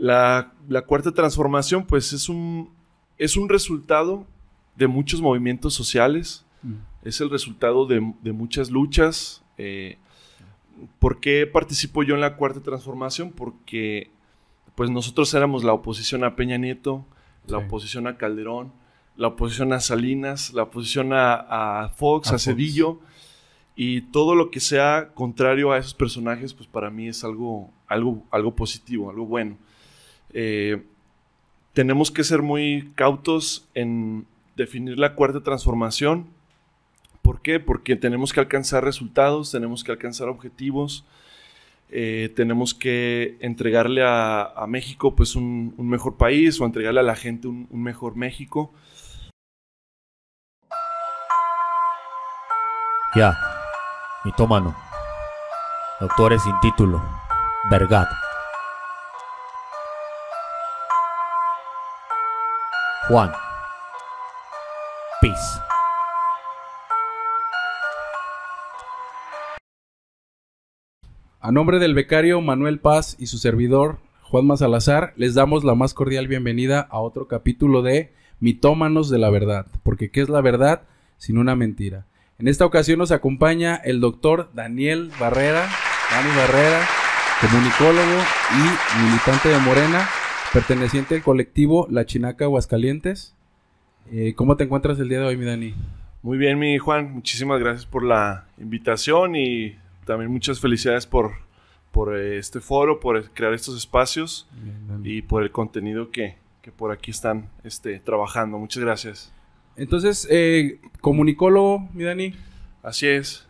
La, cuarta transformación, pues es un, es un resultado de muchos movimientos sociales, mm. es el resultado de, muchas luchas. Eh, ¿Por qué participo yo en la cuarta transformación? Porque pues nosotros éramos la oposición a Peña Nieto, la oposición a Calderón, la oposición a Salinas, la oposición a, Fox, a, Cedillo, y todo lo que sea contrario a esos personajes, pues para mí es algo, algo, algo positivo, algo bueno. Eh, tenemos que ser muy cautos en definir la cuarta transformación. ¿Por qué? Porque tenemos que alcanzar resultados, tenemos que alcanzar objetivos, eh, tenemos que entregarle a, México pues un, mejor país o entregarle a la gente un, mejor México. Ya, mitómano. Doctores sin título. Vergat. Juan. Peace. A nombre del becario Manuel Paz y su servidor Juan Salazar, les damos la más cordial bienvenida a otro capítulo de Mitómanos de la Verdad, porque ¿qué es la verdad sin una mentira? En esta ocasión nos acompaña el doctor Daniel Barrera, Dani Barrera, comunicólogo y militante de Morena, perteneciente al colectivo La Chinaca Aguascalientes. Eh, ¿Cómo te encuentras el día de hoy, mi Dani? Muy bien, mi Juan. Muchísimas gracias por la invitación y también muchas felicidades por, por eh, este foro, por crear estos espacios y por el contenido que, que por aquí están este, trabajando. Muchas gracias. Entonces, eh, comunicólogo, mi Dani. Así es.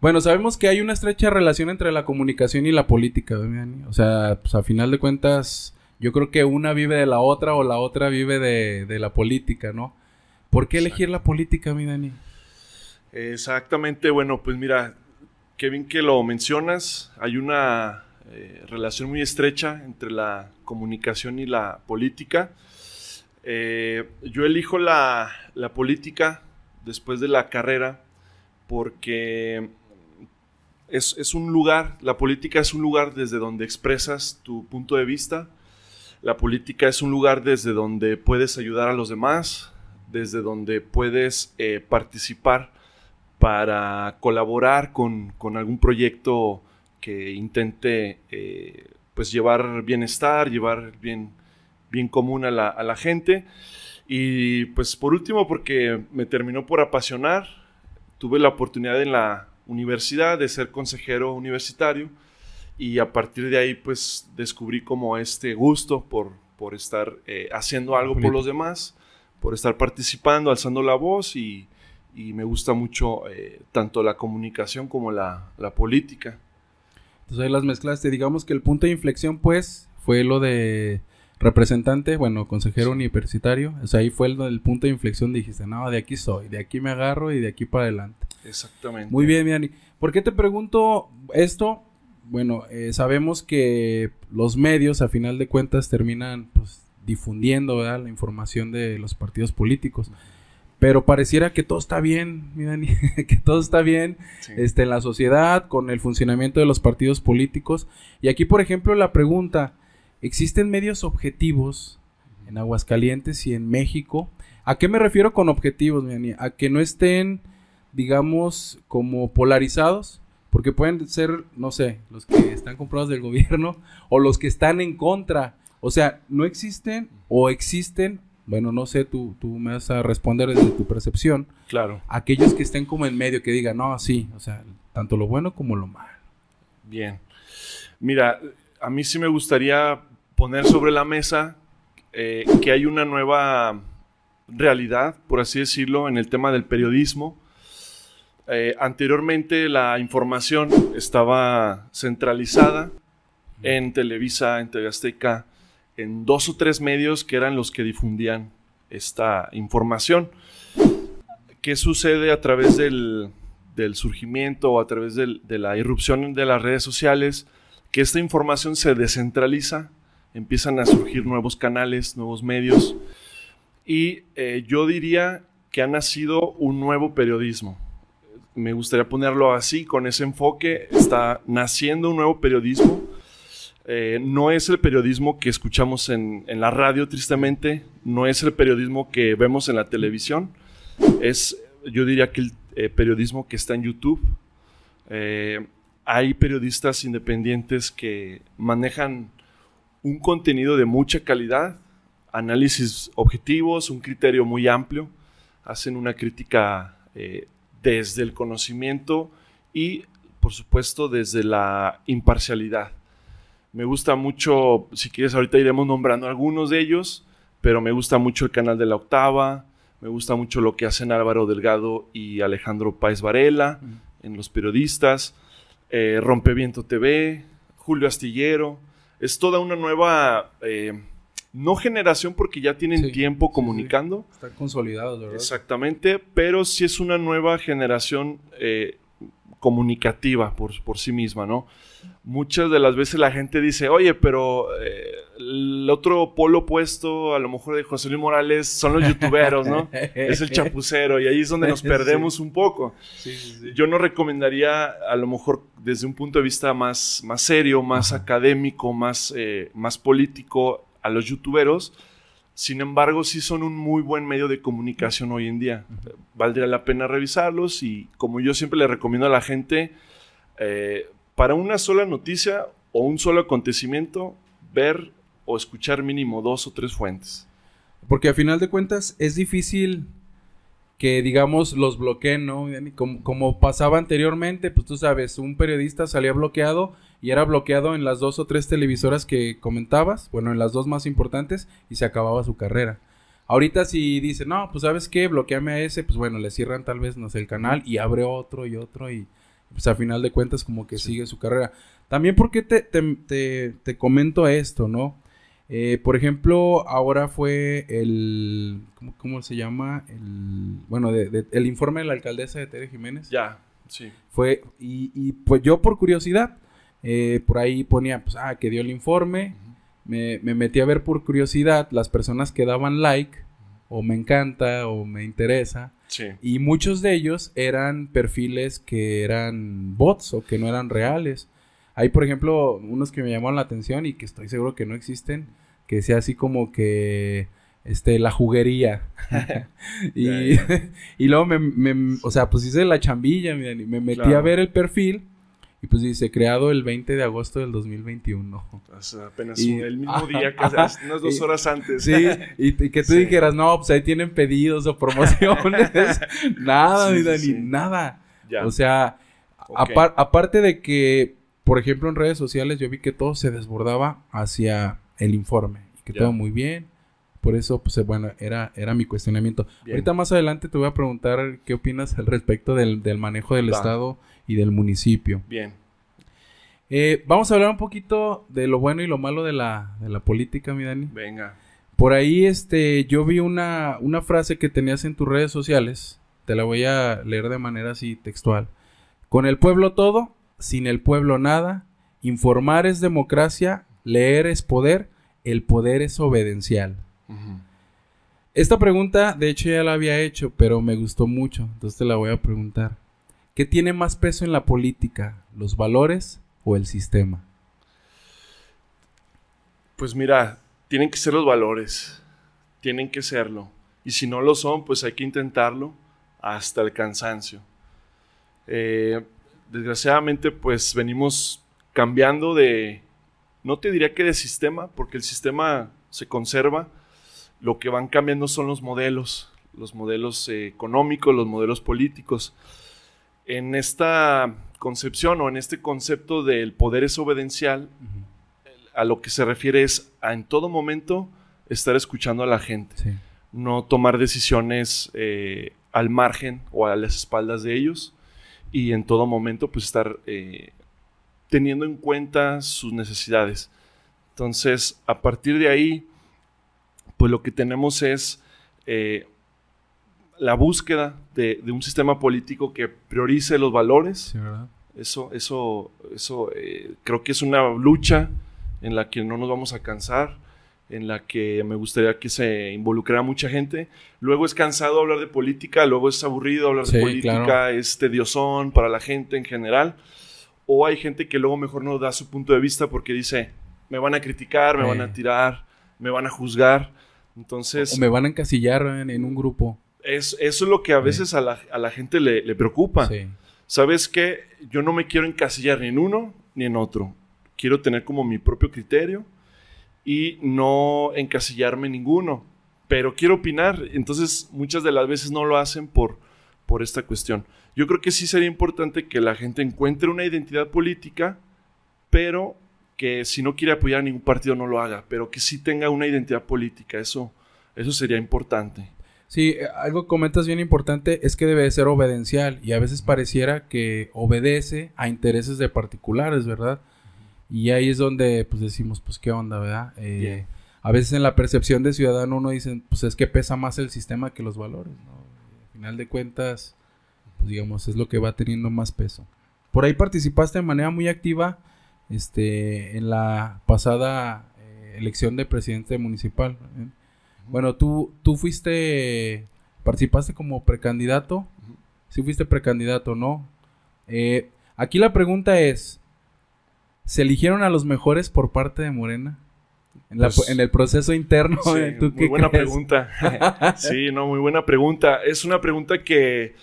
Bueno, sabemos que hay una estrecha relación entre la comunicación y la política, mi Dani. O sea, pues a final de cuentas, yo creo que una vive de la otra o la otra vive de, la política, ¿no? ¿Por qué elegir la política, mi Dani? Exactamente, bueno, pues mira, qué bien que lo mencionas. Hay una eh, relación muy estrecha entre la comunicación y la política. Eh, yo elijo la, política después de la carrera porque es, un lugar, la política es un lugar desde donde expresas tu punto de vista, la política es un lugar desde donde puedes ayudar a los demás, desde donde puedes eh, participar para colaborar con, algún proyecto que intente eh, pues llevar bienestar, llevar bien bien común a la, gente. Y pues por último, porque me terminó por apasionar, tuve la oportunidad en la universidad de ser consejero universitario y a partir de ahí pues descubrí como este gusto por, por estar eh, haciendo algo por los demás, por estar participando, alzando la voz y, me gusta mucho eh, tanto la comunicación como la, la política. Entonces ahí las mezclaste, digamos que el punto de inflexión pues fue lo de representante, bueno, consejero universitario. O sea, ahí fue el, punto de inflexión. Dijiste, no, de aquí soy, de aquí me agarro y de aquí para adelante. Exactamente. Muy bien, Miani. ¿Por qué te pregunto esto? Bueno, eh, sabemos que los medios, a final de cuentas, terminan pues, difundiendo la información de los partidos políticos. Pero pareciera que todo está bien, mi Dani, que todo está bien este, en la sociedad, con el funcionamiento de los partidos políticos. Y aquí, por ejemplo, la pregunta, Existen medios objetivos en Aguascalientes y en México. ¿A qué me refiero con objetivos, mi A que no estén, digamos, como polarizados, porque pueden ser, no sé, los que están comprados del gobierno o los que están en contra. O sea, no existen o existen, bueno, no sé, tú, tú me vas a responder desde tu percepción. Claro. Aquellos que estén como en medio, que digan, no, sí, o sea, tanto lo bueno como lo malo. Bien. Mira, a mí sí me gustaría poner sobre la mesa eh, que hay una nueva realidad, por así decirlo, en el tema del periodismo. Eh, anteriormente la información estaba centralizada en Televisa, en TV Azteca, en dos o tres medios que eran los que difundían esta información. ¿Qué sucede a través del, surgimiento o a través de la irrupción de las redes sociales? Que esta información se descentraliza empiezan a surgir nuevos canales, nuevos medios, y eh, yo diría que ha nacido un nuevo periodismo. Me gustaría ponerlo así, con ese enfoque, está naciendo un nuevo periodismo. Eh, no es el periodismo que escuchamos en, en, la radio, tristemente, no es el periodismo que vemos en la televisión, es, yo diría que el eh, periodismo que está en YouTube. Eh, hay periodistas independientes que manejan un contenido de mucha calidad, análisis objetivos, un criterio muy amplio, hacen una crítica eh, desde el conocimiento y, por supuesto, desde la imparcialidad. Me gusta mucho, si quieres, ahorita iremos nombrando algunos de ellos, pero me gusta mucho el canal de la octava, me gusta mucho lo que hacen Álvaro Delgado y Alejandro Páez Varela en Los Periodistas, eh, Rompeviento TV, Julio Astillero. Es toda una nueva, eh, no generación porque ya tienen tiempo comunicando. Están consolidados, ¿verdad? Exactamente, pero sí es una nueva generación eh, comunicativa por, por sí misma, ¿no? Muchas de las veces la gente dice, oye, pero eh, el otro polo opuesto, a lo mejor de José Luis Morales, son los youtuberos, ¿no? es el chapucero y ahí es donde nos perdemos un poco. Yo no recomendaría, a lo mejor desde un punto de vista más, más serio, más académico, más, eh, más político, a los youtuberos, sin embargo, sí son un muy buen medio de comunicación hoy en día. Valdría la pena revisarlos y como yo siempre le recomiendo a la gente, eh, para una sola noticia o un solo acontecimiento, ver o escuchar mínimo dos o tres fuentes. Porque a final de cuentas es difícil que digamos los bloqueen, ¿no? Como, como, pasaba anteriormente, pues tú sabes, un periodista salía bloqueado y era bloqueado en las dos o tres televisoras que comentabas, bueno, en las dos más importantes y se acababa su carrera. Ahorita si dice, no, pues sabes qué, bloqueame a ese, pues bueno, le cierran tal vez, no sé, el canal y abre otro y otro y pues a final de cuentas como que sigue su carrera. También porque te, te, te comento esto, ¿no? Eh, por ejemplo, ahora fue el. ¿Cómo, se llama? El. Bueno, el informe de la alcaldesa de Tere Jiménez. Ya, sí. Fue. Y, pues yo, por curiosidad, eh, por ahí ponía, pues, ah, que dio el informe. me, metí a ver por curiosidad las personas que daban like, o me encanta, o me interesa. Sí. Y muchos de ellos eran perfiles que eran bots o que no eran reales. Hay, por ejemplo, unos que me llamaron la atención y que estoy seguro que no existen, que sea así como que este la juguería. y, y luego me, o sea, pues hice la chambilla, me metí a ver el perfil y pues dice, creado el 20 de agosto del 2021. O sea, apenas el mismo día, casi, unas dos horas antes. Sí, y, que tú dijeras, no, pues ahí tienen pedidos o promociones. nada, mi Dani, nada. O sea, aparte de que por ejemplo, en redes sociales yo vi que todo se desbordaba hacia el informe y que todo muy bien. Por eso, pues bueno, era, era mi cuestionamiento. Ahorita más adelante te voy a preguntar qué opinas al respecto del, manejo del Estado y del municipio. Bien. Eh, vamos a hablar un poquito de lo bueno y lo malo de la, de la política, mi Dani. Venga. Por ahí, este, yo vi una, una frase que tenías en tus redes sociales. Te la voy a leer de manera así textual. Con el pueblo todo, sin el pueblo nada, informar es democracia, leer es poder, el poder es obedencial. Esta pregunta, de hecho, ya la había hecho, pero me gustó mucho, entonces te la voy a preguntar. ¿Qué tiene más peso en la política, los valores o el sistema? Pues mira, tienen que ser los valores, tienen que serlo. Y si no lo son, pues hay que intentarlo hasta el cansancio. Eh, desgraciadamente pues venimos cambiando de, no te diría que de sistema, porque el sistema se conserva, lo que van cambiando son los modelos, los modelos eh, económicos, los modelos políticos. En esta concepción o en este concepto del poder es obedencial, a lo que se refiere es a en todo momento estar escuchando a la gente, no tomar decisiones eh, al margen o a las espaldas de ellos, y en todo momento pues estar eh, teniendo en cuenta sus necesidades. Entonces, a partir de ahí, pues lo que tenemos es eh, la búsqueda de, un sistema político que priorice los valores. eso, eso, eso eh, creo que es una lucha en la que no nos vamos a cansar en la que me gustaría que se involucrara mucha gente. Luego es cansado hablar de política, luego es aburrido hablar de política, es tediosón para la gente en general. O hay gente que luego mejor no da su punto de vista porque dice, me van a criticar, me van a tirar, me van a juzgar. Entonces, O me van a encasillar en, en un grupo. es, eso es lo que a veces a, la, a la gente le, le preocupa. Sí. ¿Sabes qué? Yo no me quiero encasillar ni en uno ni en otro. Quiero tener como mi propio criterio y no encasillarme en ninguno. Pero quiero opinar. Entonces, muchas de las veces no lo hacen por, por esta cuestión. Yo creo que sí sería importante que la gente encuentre una identidad política, pero que si no quiere apoyar a ningún partido no lo haga, pero que sí tenga una identidad política. Eso, eso sería importante. Sí, algo que comentas bien importante es que debe de ser obedencial y a veces pareciera que obedece a intereses de particulares, ¿verdad? Y ahí es donde pues decimos, pues qué onda, ¿verdad? Eh. A veces en la percepción de ciudadano uno dice, pues es que pesa más el sistema que los valores, ¿no? Al final de cuentas, pues digamos, es lo que va teniendo más peso. Por ahí participaste de manera muy activa este, en la pasada eh, elección de presidente municipal. ¿eh? Bueno, tú, tú fuiste, participaste como precandidato. Sí fuiste precandidato, ¿no? Eh, aquí la pregunta es, ¿se eligieron a los mejores por parte de Morena? En, la- Pues- en el proceso interno, Sí, ¿eh? ¿tú muy qué buena crees? pregunta. sí, no, muy buena pregunta. Es una pregunta que,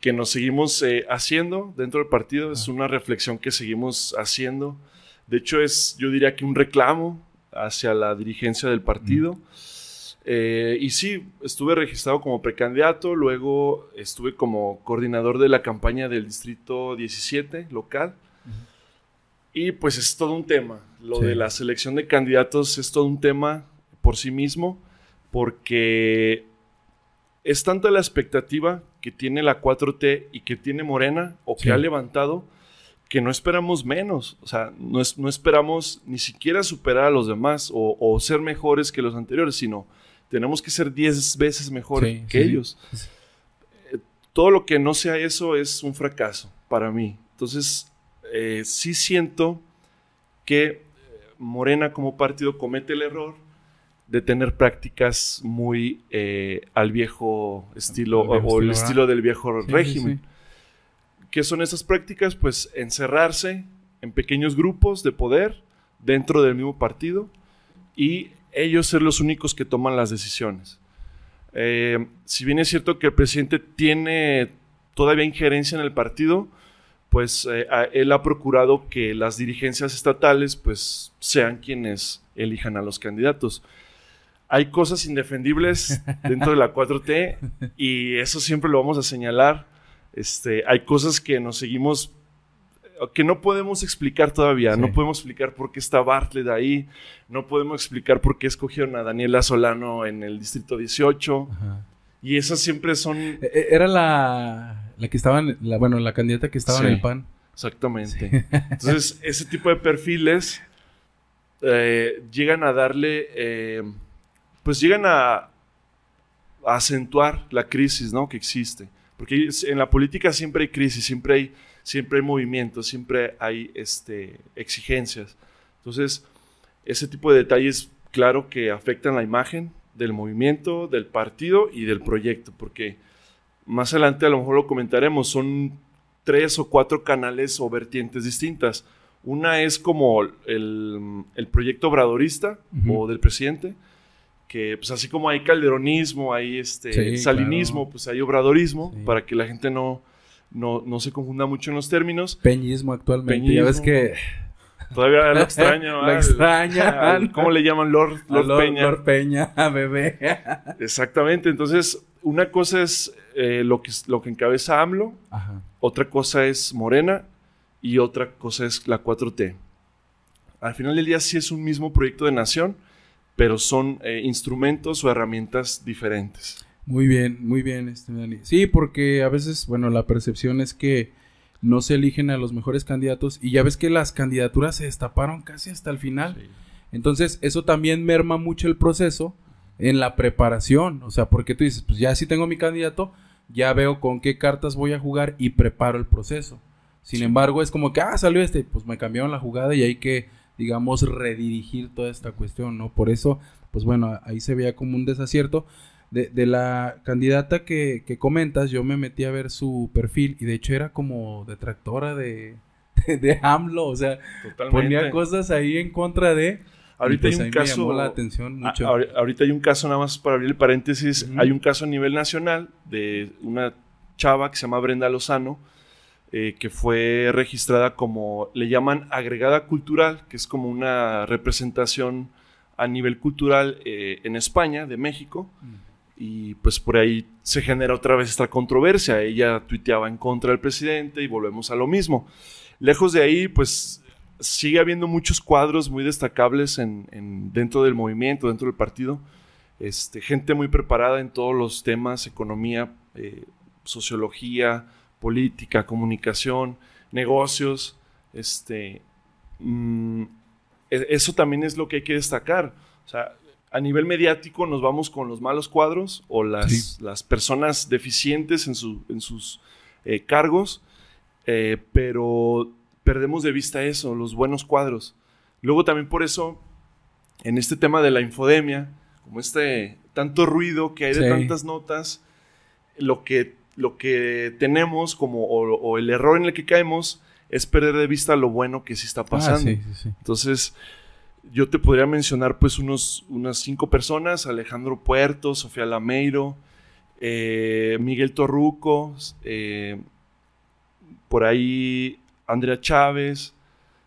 que nos seguimos eh, haciendo dentro del partido. Es una reflexión que seguimos haciendo. De hecho, es, yo diría que un reclamo hacia la dirigencia del partido. Eh, y sí, estuve registrado como precandidato, luego estuve como coordinador de la campaña del Distrito 17 local. Y pues es todo un tema. Lo Sí. de la selección de candidatos es todo un tema por sí mismo, porque es tanta la expectativa que tiene la 4T y que tiene Morena o que Sí. ha levantado que no esperamos menos. O sea, no, es- no esperamos ni siquiera superar a los demás o, o ser mejores que los anteriores, sino tenemos que ser 10 veces mejor Sí, que sí, sí. ellos. Eh, todo lo que no sea eso es un fracaso para mí. Entonces, eh, sí siento que eh, Morena como partido comete el error de tener prácticas muy eh, al viejo estilo viejo o, el estilo, estilo del viejo Sí, sí, régimen. sí. ¿Qué son esas prácticas? Pues encerrarse en pequeños grupos de poder dentro del mismo partido y ellos ser los únicos que toman las decisiones. Eh, si bien es cierto que el presidente tiene todavía injerencia en el partido, pues eh, él ha procurado que las dirigencias estatales pues sean quienes elijan a los candidatos. Hay cosas indefendibles dentro de la 4T y eso siempre lo vamos a señalar. Este, hay cosas que nos seguimos que no podemos explicar todavía. Sí. No podemos explicar por qué está Bartlett ahí. No podemos explicar por qué escogieron a Daniela Solano en el distrito 18. Ajá. Y esas siempre son E- e- Era la, la que estaba, en- la, bueno, la candidata que estaba en el PAN. Exactamente. Entonces, ese tipo de perfiles eh, llegan a darle, eh, pues llegan a, a acentuar la crisis ¿no? que existe. Porque en la política siempre hay crisis, siempre hay, siempre hay movimientos, siempre hay este, exigencias. Entonces, ese tipo de detalles, claro que afectan la imagen del movimiento, del partido y del proyecto, porque más adelante a lo mejor lo comentaremos, son tres o cuatro canales o vertientes distintas. Una es como el, el proyecto obradorista o del presidente, que pues así como hay calderonismo, hay este Sí, salinismo, claro. pues hay obradorismo, Sí. para que la gente no, no, no se confunda mucho en los términos. Peñismo actualmente. Ya ves Peñismo. que Todavía lo extraño. Lo extraña. al- ¿Cómo le llaman? Lord Lord, Peña. Lord Peña, bebé. Exactamente. Entonces, una cosa es eh, lo, que, lo que encabeza AMLO, Ajá. otra cosa es Morena y otra cosa es la 4T. Al final del día sí es un mismo proyecto de nación, pero son eh, instrumentos o herramientas diferentes. Muy bien, muy bien, este, Dani. Sí, porque a veces, bueno, la percepción es que no se eligen a los mejores candidatos y ya ves que las candidaturas se destaparon casi hasta el final. Entonces, eso también merma mucho el proceso en la preparación. O sea, porque tú dices, pues ya si tengo mi candidato, ya veo con qué cartas voy a jugar y preparo el proceso. Sin embargo, es como que, ah, salió este, pues me cambiaron la jugada y hay que, digamos, redirigir toda esta cuestión, ¿no? Por eso, pues bueno, ahí se veía como un desacierto. De, de la candidata que, que comentas, yo me metí a ver su perfil y de hecho era como detractora de, de, AMLO, o sea, ponía cosas ahí en contra de... Ahorita hay pues un caso. Me la atención mucho. ahorita hay un caso, nada más para abrir el paréntesis. Hay un caso a nivel nacional de una chava que se llama Brenda Lozano, eh, que fue registrada como, le llaman agregada cultural, que es como una representación a nivel cultural eh, en España, de México. Y pues por ahí se genera otra vez esta controversia. Ella tuiteaba en contra del presidente y volvemos a lo mismo. Lejos de ahí, pues sigue habiendo muchos cuadros muy destacables en, dentro del movimiento, dentro del partido. Este, gente muy preparada en todos los temas, economía, eh, sociología, política, comunicación, negocios. Este, mm, e, eso también es lo que hay que destacar. O sea, a nivel mediático nos vamos con los malos cuadros o las, las personas deficientes en, en sus eh, cargos, eh, pero perdemos de vista eso, los buenos cuadros. Luego también por eso, en este tema de la infodemia, como este tanto ruido que hay de tantas notas, lo que, lo que tenemos como, o, el error en el que caemos es perder de vista lo bueno que sí está ah, pasando. Entonces, yo te podría mencionar pues unos, unas cinco personas, Alejandro Puerto, Sofía Lameiro, eh, Miguel Torruco, eh, por ahí Andrea Chávez,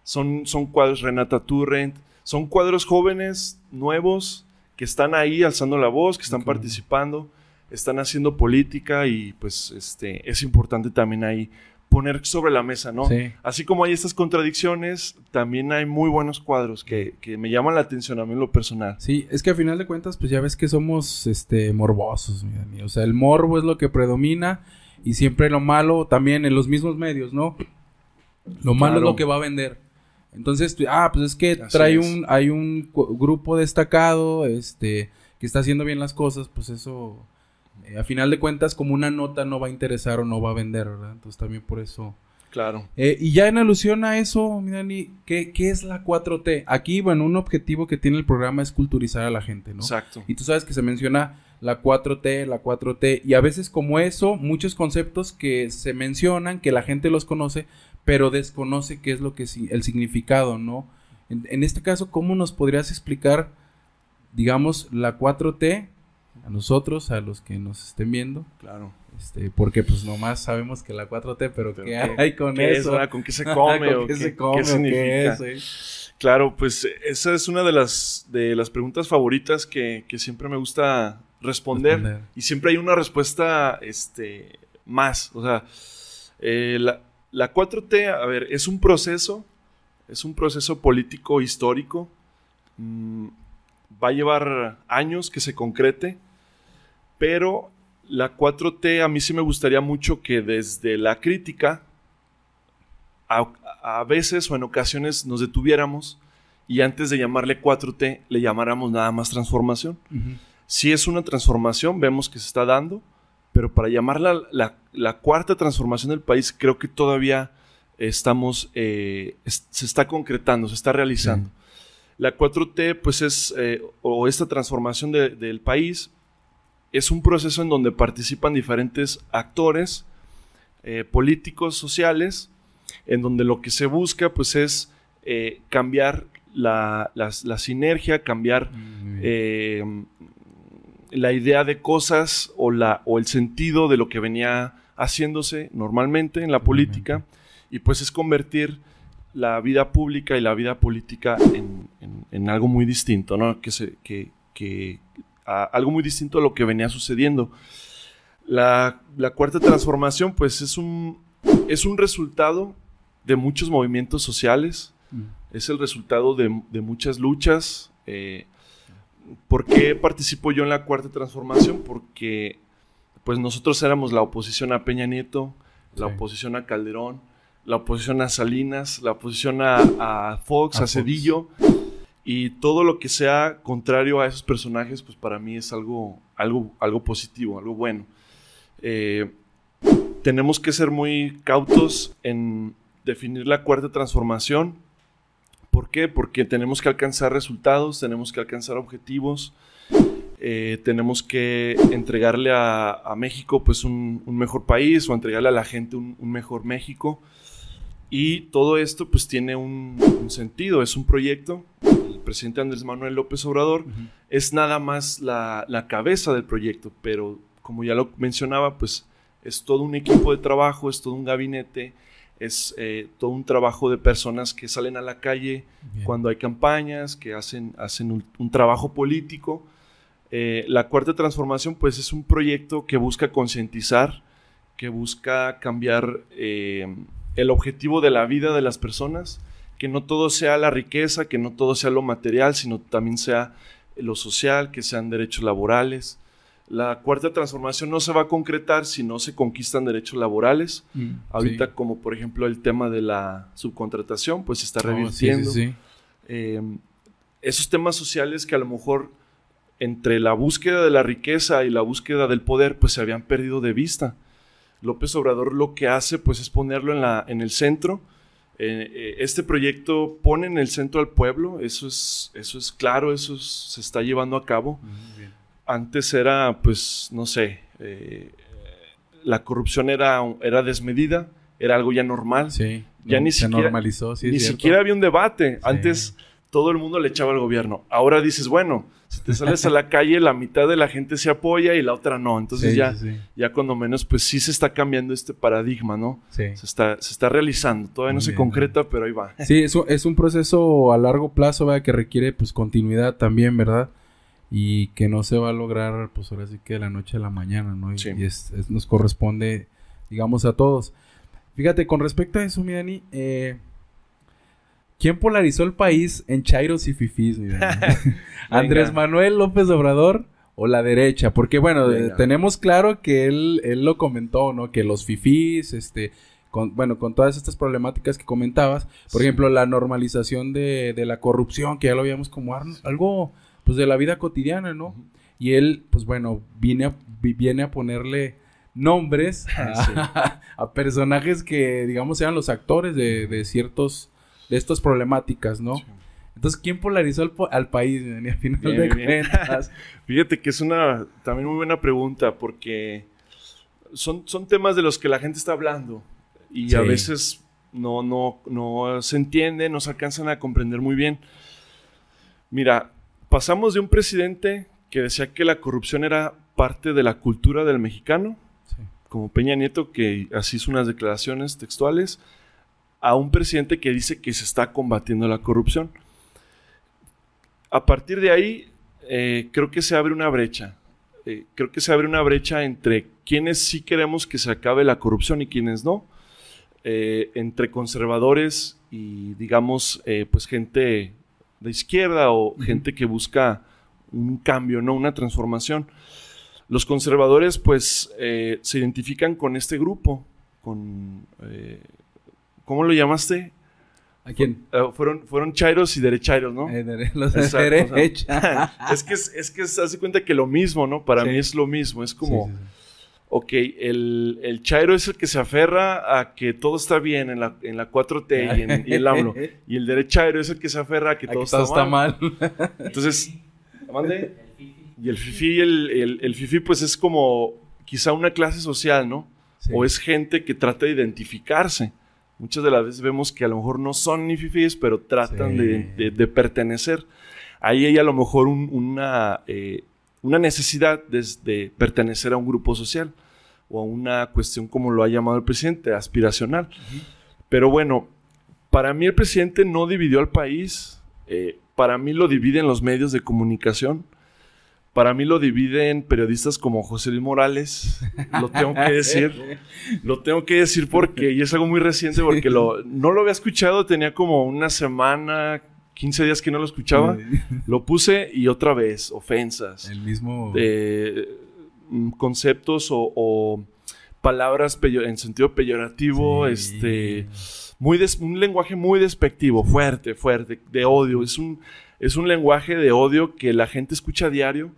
son, son cuadros Renata Turrent, son cuadros jóvenes, nuevos, que están ahí alzando la voz, que están participando, están haciendo política y pues este, es importante también ahí poner sobre la mesa, ¿no? Sí. Así como hay estas contradicciones, también hay muy buenos cuadros que, me llaman la atención a mí en lo personal. Sí, es que a final de cuentas, pues ya ves que somos este morbosos, mi O sea, el morbo es lo que predomina y siempre lo malo también en los mismos medios, ¿no? Lo malo es lo que va a vender. Entonces, ah, pues es que trae un, hay un grupo destacado, este, que está haciendo bien las cosas, pues eso eh, a final de cuentas, como una nota no va a interesar o no va a vender, ¿verdad? Entonces también por eso. Claro. Eh, y ya en alusión a eso, mi Dani, ¿qué, es la 4T? Aquí, bueno, un objetivo que tiene el programa es culturizar a la gente, ¿no? Exacto. Y tú sabes que se menciona la 4T, la 4T, y a veces como eso, muchos conceptos que se mencionan, que la gente los conoce, pero desconoce qué es lo que el significado, ¿no? En, en este caso, ¿cómo nos podrías explicar, digamos, la 4T a nosotros, a los que nos estén viendo. Claro. Este, porque pues nomás sabemos que la 4T, pero, ¿qué, hay con eso? ¿Con qué se come? ¿Con qué, se come? significa? Claro, pues esa es una de las, de las preguntas favoritas que, siempre me gusta responder, Y siempre hay una respuesta este, más. O sea, eh, la, la 4T, a ver, es un proceso, es un proceso político histórico. Mm, va a llevar años que se concrete, pero la 4T a mí sí me gustaría mucho que desde la crítica, a, veces o en ocasiones nos detuviéramos y antes de llamarle 4T le llamáramos nada más transformación. Si es una transformación, vemos que se está dando, pero para llamarla la, cuarta transformación del país, creo que todavía estamos, eh, se está concretando, se está realizando. La 4T, pues es, eh, o esta transformación del país, es un proceso en donde participan diferentes actores, eh, políticos, sociales, en donde lo que se busca, pues es cambiar la, sinergia, cambiar la idea de cosas o, la, o el sentido de lo que venía haciéndose normalmente en la política, y pues es convertir la vida pública y la vida política en, algo muy distinto, ¿no? Que, se, que, que algo muy distinto a lo que venía sucediendo. La, cuarta transformación, pues, es un, es un resultado de muchos movimientos sociales, es el resultado de, muchas luchas. Eh, ¿Por qué participo yo en la cuarta transformación? Porque pues nosotros éramos la oposición a Peña Nieto, la oposición a Calderón, la oposición a Salinas, la oposición a, Fox, a, Cedillo. Y todo lo que sea contrario a esos personajes, pues para mí es algo, algo, algo positivo, algo bueno. Eh, tenemos que ser muy cautos en definir la cuarta transformación. ¿Por qué? Porque tenemos que alcanzar resultados, tenemos que alcanzar objetivos, eh, tenemos que entregarle a, México pues un, mejor país o entregarle a la gente un, un mejor México. Y todo esto pues tiene un, un sentido, es un proyecto. El presidente Andrés Manuel López Obrador es nada más la, la cabeza del proyecto, pero como ya lo mencionaba, pues es todo un equipo de trabajo, es todo un gabinete, es eh, todo un trabajo de personas que salen a la calle Bien. cuando hay campañas, que hacen, hacen un, un trabajo político. Eh, la cuarta transformación, pues es un proyecto que busca concientizar, que busca cambiar eh, el objetivo de la vida de las personas, que no todo sea la riqueza, que no todo sea lo material, sino también sea lo social, que sean derechos laborales. La cuarta transformación no se va a concretar si no se conquistan derechos laborales. Mm, Ahorita, sí. como por ejemplo el tema de la subcontratación, pues se está Oh, sí, sí, revirtiendo. Eh, esos temas sociales que a lo mejor entre la búsqueda de la riqueza y la búsqueda del poder, pues se habían perdido de vista. López Obrador lo que hace, pues es ponerlo en, la, en el centro. Eh, eh, este proyecto pone en el centro al pueblo, eso es, eso es claro, eso es- se está llevando a cabo Mm, bien. Antes era, pues, no sé, eh, la corrupción era, era desmedida, era algo ya normal. Sí. Ya no, ni se siquiera- normalizó, sí, es Ni siquiera había un debate. Sí. Antes todo el mundo le echaba al gobierno. Ahora dices, bueno, si te sales a la calle, la mitad de la gente se apoya y la otra no. Entonces Sí, ya, ya cuando menos, pues sí se está cambiando este paradigma, ¿no? Sí. Se está, se está realizando. Todavía no se bien, concreta, pero ahí va. Sí, es un, es un proceso a largo plazo, ¿verdad? Que requiere, pues, continuidad también, ¿verdad? Y que no se va a lograr, pues, ahora sí que de la noche a la mañana, ¿no? Y, Sí. y es- es- nos corresponde, digamos, a todos. Fíjate, con respecto a eso, mi Dani, eh, ¿quién polarizó el país en chairos y fifís, mi Dani? ¿Andrés Manuel López Obrador o la derecha? Porque, bueno, eh, Venga. tenemos claro que él, él lo comentó, ¿no? Que los fifís, este... Con, bueno, con todas estas problemáticas que comentabas, por Sí. ejemplo, la normalización de, de la corrupción, que ya lo veíamos como algo, pues, de la vida cotidiana, ¿no? Y él, pues, bueno, viene a, vi- viene a ponerle nombres a, Sí. a personajes que, digamos, sean los actores de, de ciertos, de estas problemáticas, ¿no? Sí. Entonces, ¿quién polarizó al, al país? Dani? A final Bien, de bien, cuentas. Fíjate que es una también muy buena pregunta porque son, son temas de los que la gente está hablando y a veces no, no, no se entiende, no se alcanzan a comprender muy bien. Mira, pasamos de un presidente que decía que la corrupción era parte de la cultura del mexicano, Sí. como Peña Nieto, que así hizo unas declaraciones textuales, a un presidente que dice que se está combatiendo la corrupción. A partir de ahí, eh, creo que se abre una brecha. Eh, creo que se abre una brecha entre quienes sí queremos que se acabe la corrupción y quienes no. Eh, entre conservadores y, digamos, pues gente de izquierda o gente que busca un cambio, ¿no? Una transformación. Los conservadores, pues, eh, se identifican con este grupo, con... eh, ¿Cómo lo llamaste? ¿A quién? Eh, fueron, fueron chairos y derechairos, ¿no? Eh, los de derecha. es que es, es que se hace cuenta que lo mismo, ¿no? Para Sí. mí es lo mismo. Es como, Sí, sí, sí. Ok, el, el chairo es el que se aferra a que todo está bien en la, en la 4T y, en, y el AMLO. Y el derechairo es el que se aferra a que todo, todo está, mal. mal. Entonces, ¿mande? Y el fifi, el, el, el fifi, pues es como quizá una clase social, ¿no? Sí. O es gente que trata de identificarse. Muchas de las veces vemos que a lo mejor no son ni fifís, pero tratan Sí. de, de- de pertenecer. Ahí hay a lo mejor un- una, eh, una necesidad de, de pertenecer a un grupo social o a una cuestión, como lo ha llamado el presidente, aspiracional. Pero bueno, para mí el presidente no dividió al país, eh, para mí lo dividen los medios de comunicación, para mí lo dividen periodistas como José Luis Morales, lo tengo que decir, lo tengo que decir porque, y es algo muy reciente porque lo, no lo había escuchado, tenía como una semana, 15 días que no lo escuchaba, lo puse y otra vez, ofensas El mismo. eh, mm, conceptos o, o palabras en sentido peyorativo, Sí. este, muy des- un lenguaje muy despectivo, fuerte, fuerte, de odio. Es un, es un lenguaje de odio que la gente escucha a diario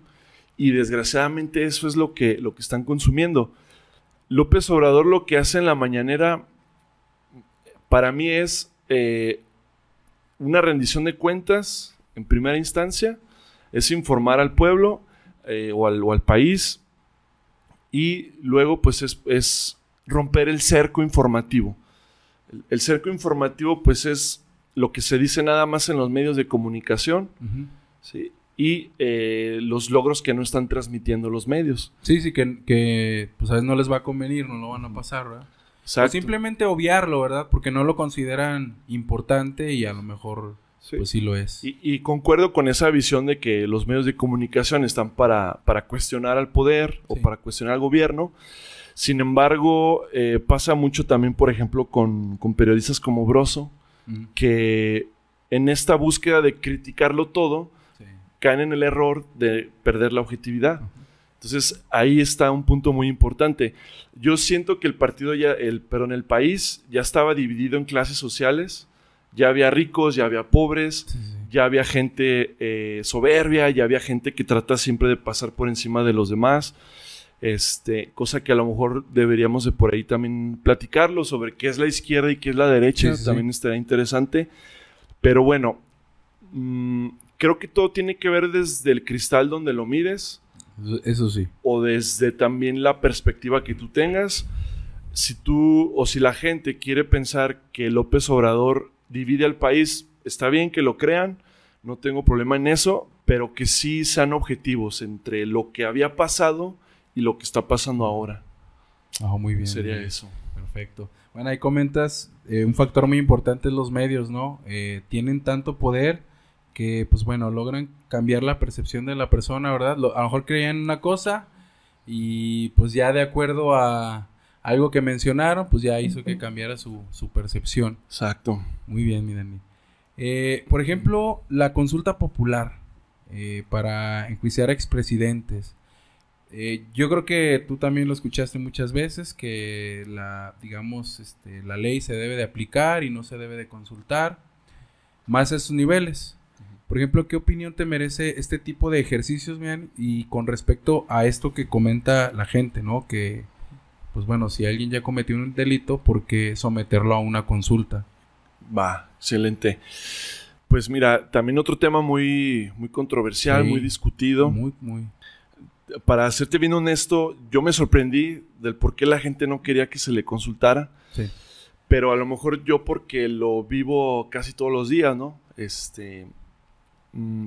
y desgraciadamente eso es lo que, lo que están consumiendo. López Obrador lo que hace en la mañanera para mí es eh, una rendición de cuentas en primera instancia, es informar al pueblo eh, o, al, o al país y luego pues es, es romper el cerco informativo. El, el cerco informativo, pues es lo que se dice nada más en los medios de comunicación. Y eh, los logros que no están transmitiendo los medios. Sí, sí, que, que pues a veces no les va a convenir, no lo van a pasar, ¿verdad? O simplemente obviarlo, ¿verdad? Porque no lo consideran importante y a lo mejor Sí. pues sí lo es. Y, y concuerdo con esa visión de que los medios de comunicación están para, para cuestionar al poder o para cuestionar al gobierno. Sin embargo, eh, pasa mucho también, por ejemplo, con, con periodistas como Broso, que en esta búsqueda de criticarlo todo, Sí. caen en el error de perder la objetividad. Entonces, ahí está un punto muy importante. Yo siento que el partido ya, el, perdón, el país ya estaba dividido en clases sociales. Ya había ricos, ya había pobres, Sí, sí. ya había gente eh, soberbia, ya había gente que trata siempre de pasar por encima de los demás. Este, cosa que a lo mejor deberíamos de por ahí también platicarlo sobre qué es la izquierda y qué es la derecha. Sí, también estaría interesante. Pero bueno, mm, creo que todo tiene que ver desde el cristal donde lo mires Eso, sí. o desde también la perspectiva que tú tengas. Si tú o si la gente quiere pensar que López Obrador divide al país, está bien que lo crean, no tengo problema en eso, pero que sí sean objetivos entre lo que había pasado y lo que está pasando ahora. Ah, muy bien. Sería bien. eso. Perfecto. Bueno, ahí comentas, eh, un factor muy importante es los medios, ¿no? Eh, tienen tanto poder que, pues bueno, logran cambiar la percepción de la persona, ¿verdad? Lo- a lo mejor creían una cosa y pues ya de acuerdo a algo que mencionaron, pues ya hizo que cambiara su, su percepción. Exacto. Muy bien, mi Dani. Eh, por ejemplo, la consulta popular eh, para enjuiciar a expresidentes. Eh, yo creo que tú también lo escuchaste muchas veces, que la, digamos, este, la ley se debe de aplicar y no se debe de consultar, más a esos niveles. Por ejemplo, ¿qué opinión te merece este tipo de ejercicios, Mian? Y con respecto a esto que comenta la gente, ¿no? Que, pues bueno, si alguien ya cometió un delito, ¿por qué someterlo a una consulta? Va, excelente. Pues mira, también otro tema muy, muy controversial, Sí. muy discutido. Muy, muy. Para serte bien honesto, yo me sorprendí del por qué la gente no quería que se le consultara. Sí. pero a lo mejor yo porque lo vivo casi todos los días, ¿no? Este,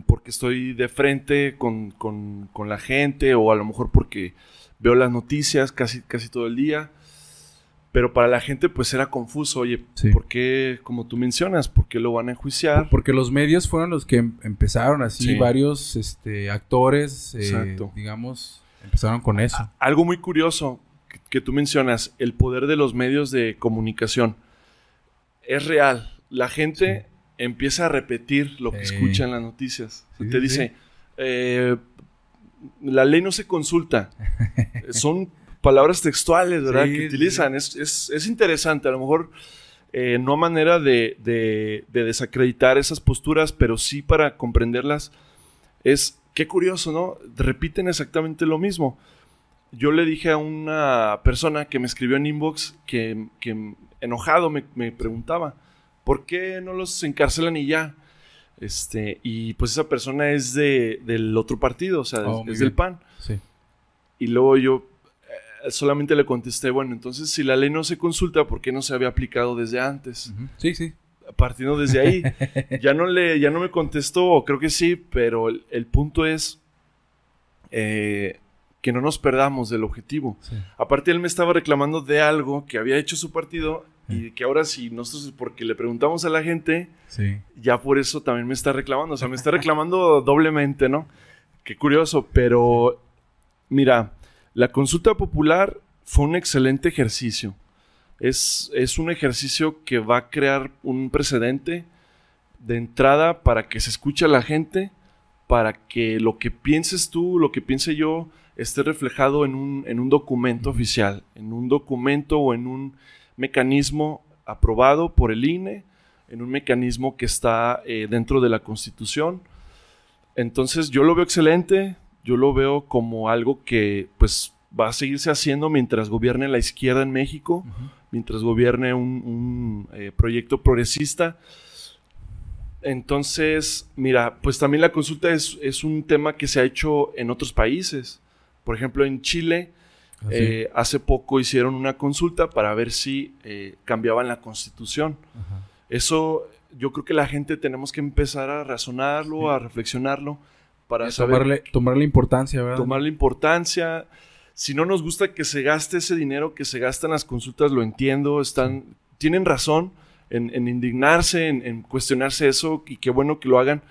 porque estoy de frente con, con- con la gente o a lo mejor porque veo las noticias casi, casi todo el día. Pero para la gente pues era confuso, oye, Sí. ¿por qué, como tú mencionas, por qué lo van a enjuiciar? Porque los medios fueron los que em- empezaron así, Sí. varios este, actores, eh, digamos, empezaron con eso. A- Algo muy curioso que, que tú mencionas, el poder de los medios de comunicación. Es real. La gente empieza a repetir lo que escucha en las noticias. Sí, Te dice, eh, la ley no se consulta. Son palabras textuales, ¿verdad? Sí, que sí, utilizan. Es, es- es interesante. A lo mejor eh, no a manera de, de- de desacreditar esas posturas, pero sí para comprenderlas. Es, qué curioso, ¿no? Repiten exactamente lo mismo. Yo le dije a una persona que me escribió en inbox que, que enojado me, me preguntaba, ¿por qué no los encarcelan y ya? Este, y pues esa persona es de, del otro partido, o sea, Oh, es, del. PAN. Sí. Y luego yo eh, solamente le contesté, bueno, entonces si la ley no se consulta, ¿por qué no se había aplicado desde antes? Sí, sí. Partiendo desde ahí, ya no le, ya no me contestó, creo que sí, pero el, el punto es eh, que no nos perdamos del objetivo. sí. Aparte, él me estaba reclamando de algo que había hecho su partido y que ahora sí, nosotros, porque le preguntamos a la gente, Sí. ya por eso también me está reclamando. O sea, me está reclamando doblemente, ¿no? Qué curioso, pero mira, la consulta popular fue un excelente ejercicio. Es, es un ejercicio que va a crear un precedente de entrada para que se escuche a la gente, para que lo que pienses tú, lo que piense yo, esté reflejado en un, en un documento oficial, en un documento o en un mecanismo aprobado por el INE, en un mecanismo que está eh, dentro de la Constitución. Entonces yo lo veo excelente, yo lo veo como algo que pues va a seguirse haciendo mientras gobierne la izquierda en México, Ujú. mientras gobierne un, un, eh, proyecto progresista. Entonces, mira, pues también la consulta es, es un tema que se ha hecho en otros países. Por ejemplo, en Chile Así. Eh, hace poco hicieron una consulta para ver si eh, cambiaban la constitución. Ajá. Eso yo creo que la gente tenemos que empezar a razonarlo, Sí. a reflexionarlo, para saber tomarle, tomarle importancia, ¿verdad? tomar la importancia. Si no nos gusta que se gaste ese dinero que se gasta en las consultas, lo entiendo, están, tienen razón en, en indignarse, en, en cuestionarse eso, y qué bueno que lo hagan,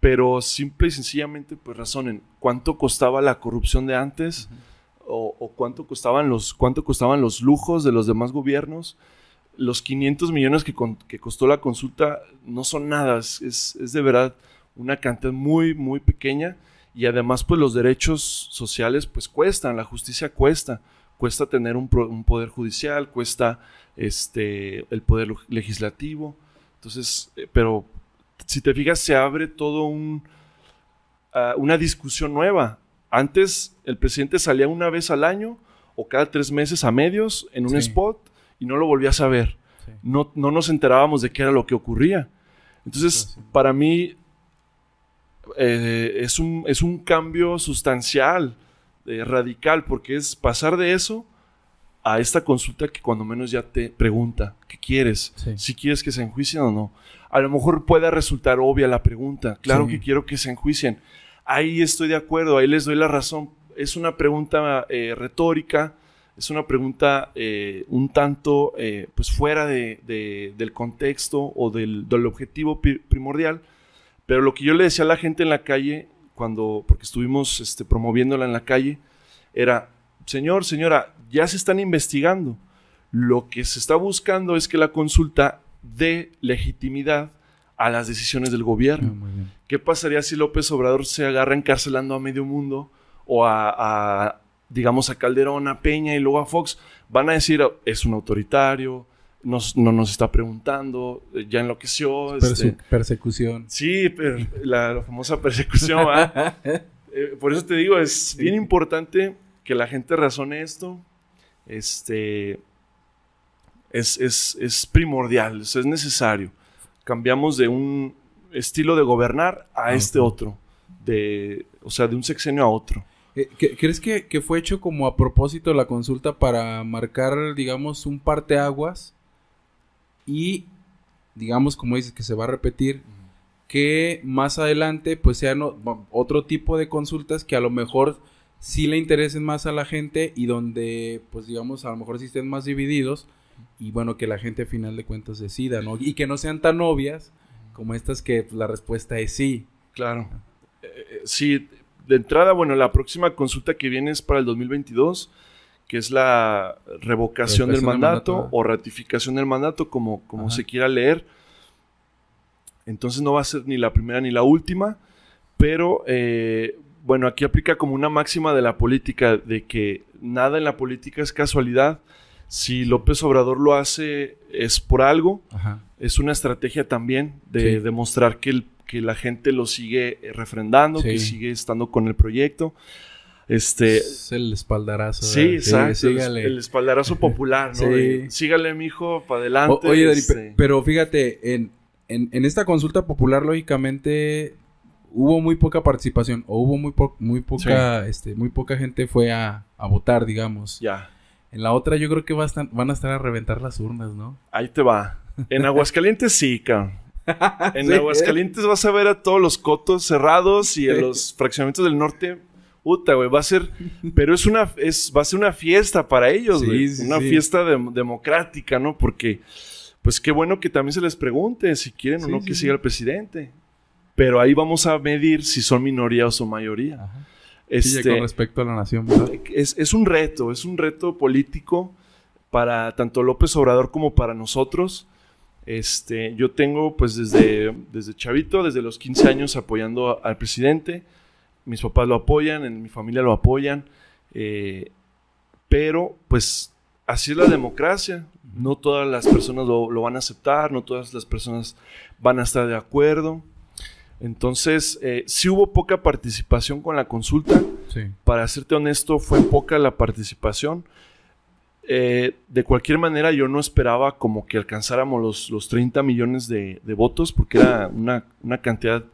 pero simple y sencillamente, pues razonen, ¿cuánto costaba la corrupción de antes? O, cuánto, costaban los, cuánto costaban los lujos de los demás gobiernos? Los 500 millones que, que costó la consulta no son nada, es, es- de verdad una cantidad muy, muy pequeña y además pues los derechos sociales pues cuestan, la justicia cuesta, cuesta tener un, poder judicial, cuesta este, el poder legislativo, entonces, eh, pero si te fijas se abre todo un, ah, una discusión nueva. Antes el presidente salía una vez al año o cada tres meses a medios en un Sí. spot y no lo volvías a ver. Sí. No, no nos enterábamos de qué era lo que ocurría. Entonces, Pues sí. para mí eh, es, un, es un cambio sustancial, eh, radical, porque es pasar de eso a esta consulta que cuando menos ya te pregunta, ¿qué quieres? Sí. Si quieres que se enjuicien o no. A lo mejor pueda resultar obvia la pregunta. Claro Sí. que quiero que se enjuicien. Ahí estoy de acuerdo, ahí les doy la razón. Es una pregunta eh, retórica, es una pregunta eh, un tanto eh, pues fuera de- de- del contexto o del, del objetivo pri- primordial. Pero lo que yo le decía a la gente en la calle, cuando, porque estuvimos este, promoviéndola en la calle, era, señor, señora, ya se están investigando. Lo que se está buscando es que la consulta dé legitimidad a las decisiones del Ah, gobierno. bien. ¿Qué pasaría si López Obrador se agarra encarcelando a medio mundo o a, a, digamos, a Calderón, a Peña y luego a Fox? Van a decir, es un autoritario, nos- no nos está preguntando, ya enloqueció. este, persecución. Sí, la, la famosa persecución. Eh, por eso te digo, es bien importante que la gente razone esto. Este es, es- es primordial, es necesario. Cambiamos de un estilo de gobernar a este otro. De, o sea, de un sexenio a otro. Eh, ¿qué- ¿Crees que, que fue hecho como a propósito la consulta para marcar, digamos, un parteaguas? Y, digamos, como dices, que se va a repetir, que más adelante, pues sean otro tipo de consultas que a lo mejor sí le interesen más a la gente y donde, pues digamos, a lo mejor sí estén más divididos y bueno, que la gente a final de cuentas decida, ¿no? Y que no sean tan obvias como estas que pues, la respuesta es sí. Claro. Eh, sí, de entrada, bueno, la próxima consulta que viene es para el 2022, que es la revocación del Revocación del mandato, mandato, o ratificación del mandato, como, como Ajá. se quiera leer. Entonces no va a ser ni la primera ni la última, pero eh, bueno, aquí aplica como una máxima de la política, de que nada en la política es casualidad. Si López Obrador lo hace es por algo, Ajá. es una estrategia también de Sí. demostrar que, el- que la gente lo sigue eh, refrendando, Sí. que sigue estando con el proyecto. Este, es el espaldarazo. sí, exacto. el- sígale. El, espaldarazo popular, ¿no? Sí. De, sígale, mijo, para adelante. O- oye, Dani, este, pe- pero fíjate, en, en, en esta consulta popular, lógicamente, hubo muy poca participación, o hubo muy, po- muy poca, este, muy poca gente fue a, a votar, digamos. ya, En la otra yo creo que va a estar- van a estar a reventar las urnas, ¿no? ahí te va. En Aguascalientes sí, cabrón. En Sí. Aguascalientes vas a ver a todos los cotos cerrados y en los fraccionamientos del norte. Puta, güey, va a ser, pero es una, es, va a ser una fiesta para ellos, Sí, güey. sí, una sí. fiesta dem- democrática, ¿no? Porque, pues qué bueno que también se les pregunte si quieren o no sí, que sí. siga el presidente. Pero ahí vamos a medir si son minoría o son mayoría. Ajá. Sí, ya Este, con respecto a la nación, ¿verdad? es, es un reto, es un reto político para tanto López Obrador como para nosotros. Este, yo tengo pues desde, desde chavito, desde los 15 años apoyando a- al presidente. Mis papás lo apoyan, en mi familia lo apoyan. eh, pero pues así es la democracia. No todas las personas lo, lo van a aceptar, no todas las personas van a estar de acuerdo. Entonces, eh, sí hubo poca participación con la consulta Sí. para serte honesto, fue poca la participación. Eh, de cualquier manera, yo no esperaba como que alcanzáramos los, los 30 millones de, de votos, porque era una, una cantidad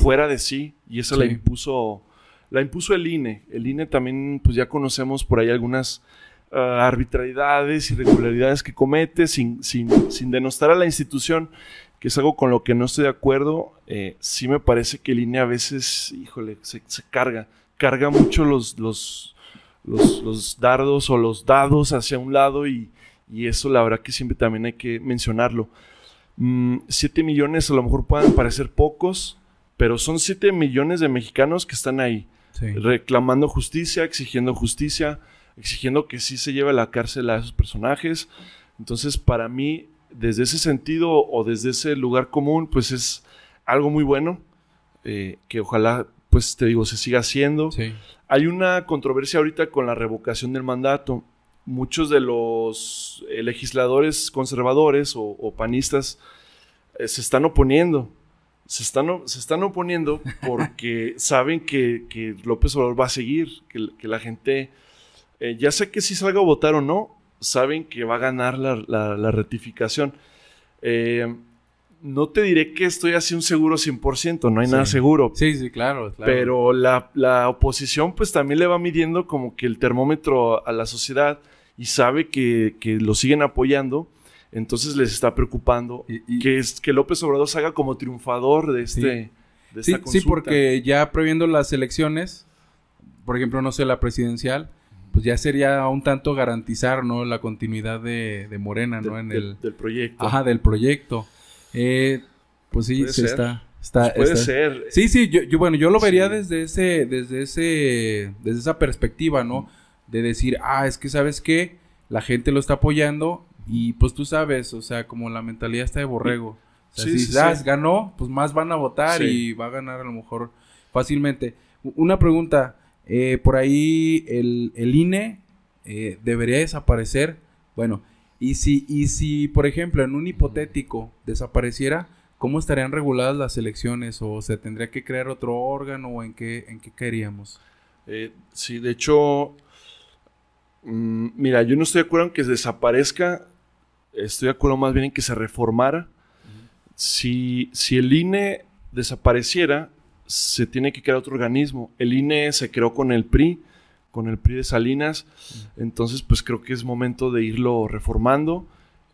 fuera de sí, y esa la impuso la impuso el INE. El INE también, pues ya conocemos por ahí algunas ah, arbitrariedades, irregularidades que comete sin, sin, sin, denostar a la institución, que es algo con lo que no estoy de acuerdo. Eh, sí me parece que INE a veces, híjole, se, se carga, carga mucho los, los, los, los, dardos o los dados hacia un lado y, y, eso la verdad que siempre también hay que mencionarlo. Mm, 7 millones a lo mejor puedan parecer pocos, pero son 7 millones de mexicanos que están ahí sí. reclamando justicia, exigiendo justicia, exigiendo que sí se lleve a la cárcel a esos personajes. Entonces, para mí, desde ese sentido o desde ese lugar común, pues es algo muy bueno, eh, que ojalá, pues te digo, se siga haciendo. Sí. Hay una controversia ahorita con la revocación del mandato. Muchos de los eh, legisladores conservadores o, o panistas eh, se están oponiendo se están, se están oponiendo porque saben que, que, López Obrador va a seguir, que, que la gente, eh, ya sé que si salga a votar o no, saben que va a ganar la, la, la rectificación. Eh, no te diré que estoy así un seguro 100%, no hay sí. nada seguro. Sí, sí, claro. claro. Pero la, la, oposición pues también le va midiendo como que el termómetro a la sociedad y sabe que, que lo siguen apoyando entonces les está preocupando y, y, que, es, que López Obrador salga como triunfador de, este, sí. de esta sí, consulta. Sí, porque ya previendo las elecciones, por ejemplo, no sé, la presidencial, pues ya sería un tanto garantizar, ¿no? La continuidad de, de Morena, ¿no? De, en el, del proyecto. Ajá, del proyecto. Eh, pues sí, se está... Está, pues puede está. ser. Sí, sí, yo, yo, bueno, yo lo vería sí. desde ese, desde ese, desde esa perspectiva, ¿no? De decir, ah, es que sabes qué, la gente lo está apoyando y pues tú sabes, o sea, como la mentalidad está de borrego. O sea, sí, si sí, das, ganó, pues más van a votar y va a ganar a lo mejor fácilmente. Una pregunta, eh, por ahí el, el INE eh, debería desaparecer. Bueno, y si, y si, por ejemplo, en un hipotético desapareciera, ¿cómo estarían reguladas las elecciones? ¿O se tendría que crear otro órgano? ¿O en qué, en qué caeríamos? Eh, sí, de hecho, mm, mira, yo no estoy de acuerdo en que desaparezca, estoy de acuerdo más bien en que se reformara. Si, si el INE desapareciera, se tiene que crear otro organismo. El INE se creó con el PRI, con el PRI de Salinas, entonces pues creo que es momento de irlo reformando.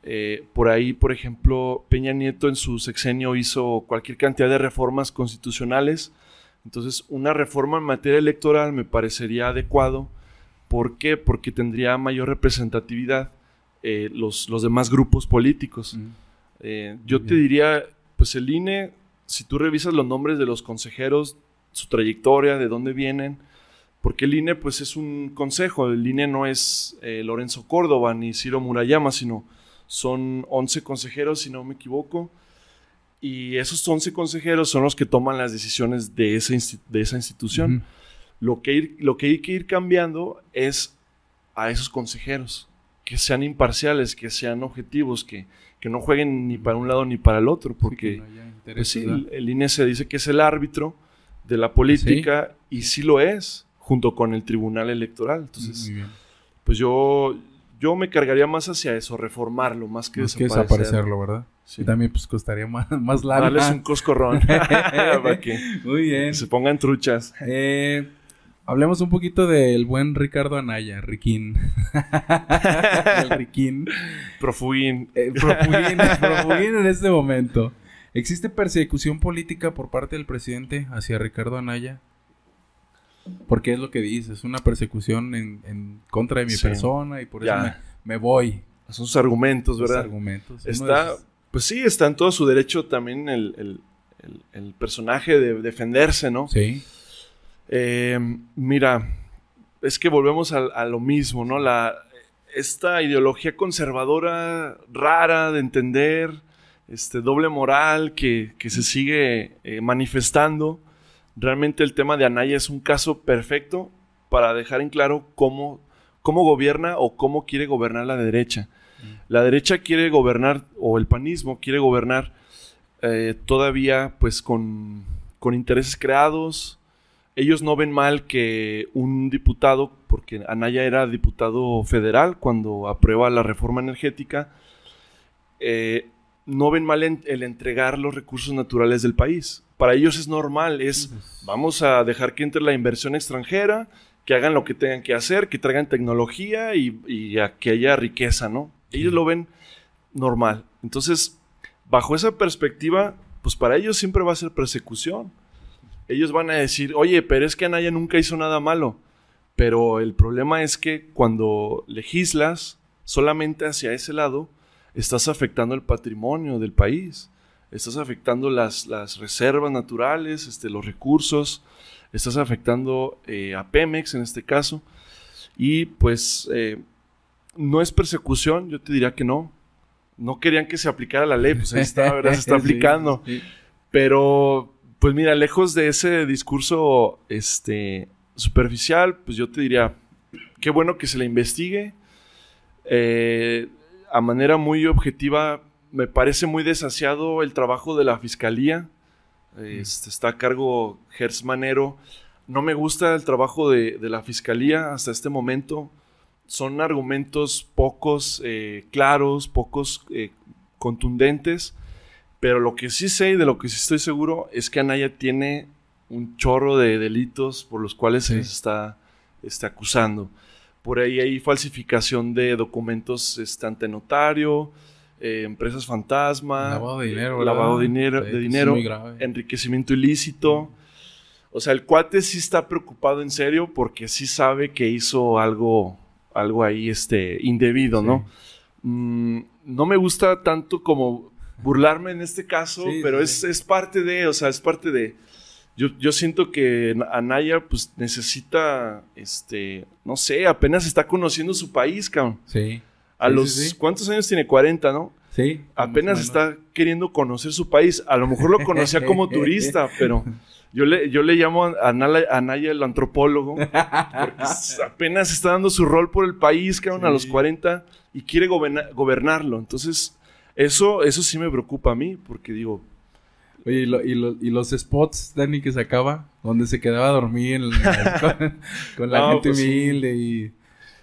Eh, por ahí, por ejemplo, Peña Nieto en su sexenio hizo cualquier cantidad de reformas constitucionales. Entonces, una reforma en materia electoral me parecería adecuado. ¿Por qué? Porque tendría mayor representatividad eh, los, los, demás grupos políticos. Mm. Eh, yo Bien. te diría, pues el INE, si tú revisas los nombres de los consejeros, su trayectoria, de dónde vienen, porque el INE pues es un consejo, el INE no es eh, Lorenzo Córdoba ni Ciro Murayama, sino son 11 consejeros, si no me equivoco, y esos 11 consejeros son los que toman las decisiones de esa, de esa institución. Uh -huh. lo, que ir, lo que hay que ir cambiando es a esos consejeros, que sean imparciales, que sean objetivos, que, que no jueguen ni para un lado ni para el otro, porque sí, pues sí, el, el, INE se dice que es el árbitro de la política ¿Sí? y sí lo es, junto con el Tribunal Electoral. Entonces, pues yo, yo me cargaría más hacia eso, reformarlo, más que, más que desaparecerlo, ¿verdad? Sí. Y también pues costaría más, más lana. Darles un coscorrón. para que, Muy bien. Que se pongan truchas. Eh, hablemos un poquito del buen Ricardo Anaya, Riquín. el Riquín. Profuguín. Eh, profuguín, profuguín en este momento. ¿Existe persecución política por parte del presidente hacia Ricardo Anaya? Porque es lo que dice, es una persecución en, en contra de mi sí. persona y por eso me, me, voy. Son sus argumentos, ¿verdad? Sus argumentos. Está, esos... pues sí, está en todo su derecho también el, el, el, el personaje de defenderse, ¿no? Sí. Eh, mira, es que volvemos a, a, lo mismo, ¿no? La, esta ideología conservadora rara de entender, este doble moral que, que se sigue eh, manifestando realmente el tema de Anaya es un caso perfecto para dejar en claro cómo, cómo gobierna o cómo quiere gobernar la derecha. Mm. La derecha quiere gobernar, o el panismo quiere gobernar eh, todavía pues con, con, intereses creados. Ellos no ven mal que un diputado, porque Anaya era diputado federal cuando aprueba la reforma energética, eh, no ven mal en, el entregar los recursos naturales del país para ellos es normal, es vamos a dejar que entre la inversión extranjera, que hagan lo que tengan que hacer, que traigan tecnología y, y a que haya riqueza, ¿no? Ellos lo ven normal. Entonces, bajo esa perspectiva, pues para ellos siempre va a ser persecución. Ellos van a decir, oye, pero es que Anaya nunca hizo nada malo. Pero el problema es que cuando legislas solamente hacia ese lado, estás afectando el patrimonio del país, estás afectando las, las reservas naturales, este, los recursos, estás afectando eh, a Pemex en este caso. Y pues eh, no es persecución, yo te diría que no. No querían que se aplicara la ley, pues ahí está, ¿verdad? Se está aplicando. Pero, pues mira, lejos de ese discurso este, superficial, pues yo te diría, qué bueno que se le investigue. Eh, a manera muy objetiva, me parece muy desasiado el trabajo de la fiscalía. Este, está a cargo Gers Manero. No me gusta el trabajo de, la fiscalía hasta este momento. Son argumentos pocos eh, claros, pocos eh, contundentes. Pero lo que sí sé y de lo que sí estoy seguro es que Anaya tiene un chorro de delitos por los cuales se está, está acusando. Por ahí hay falsificación de documentos este, ante notario, eh, empresas fantasma, lavado de dinero, eh, lavado de dinero, de dinero enriquecimiento ilícito. O sea, el cuate sí está preocupado en serio porque sí sabe que hizo algo, algo ahí este, indebido, ¿no? Mm, no me gusta tanto como burlarme en este caso, pero Es, es parte de, o sea, es parte de yo, siento que Anaya pues necesita, este, no sé, apenas está conociendo su país, cabrón. Sí. A los, ¿cuántos años tiene? 40, ¿no? Sí. Apenas está queriendo conocer su país. A lo mejor lo conocía como turista, pero yo le, yo le llamo a Anaya, el antropólogo, porque apenas está dando su rol por el país, cabrón, a los 40 y quiere gobernarlo. Entonces, eso, eso sí me preocupa a mí, porque digo, Oye, y, los spots, Dani, que sacaba, donde se quedaba a dormir con, la gente pues humilde y...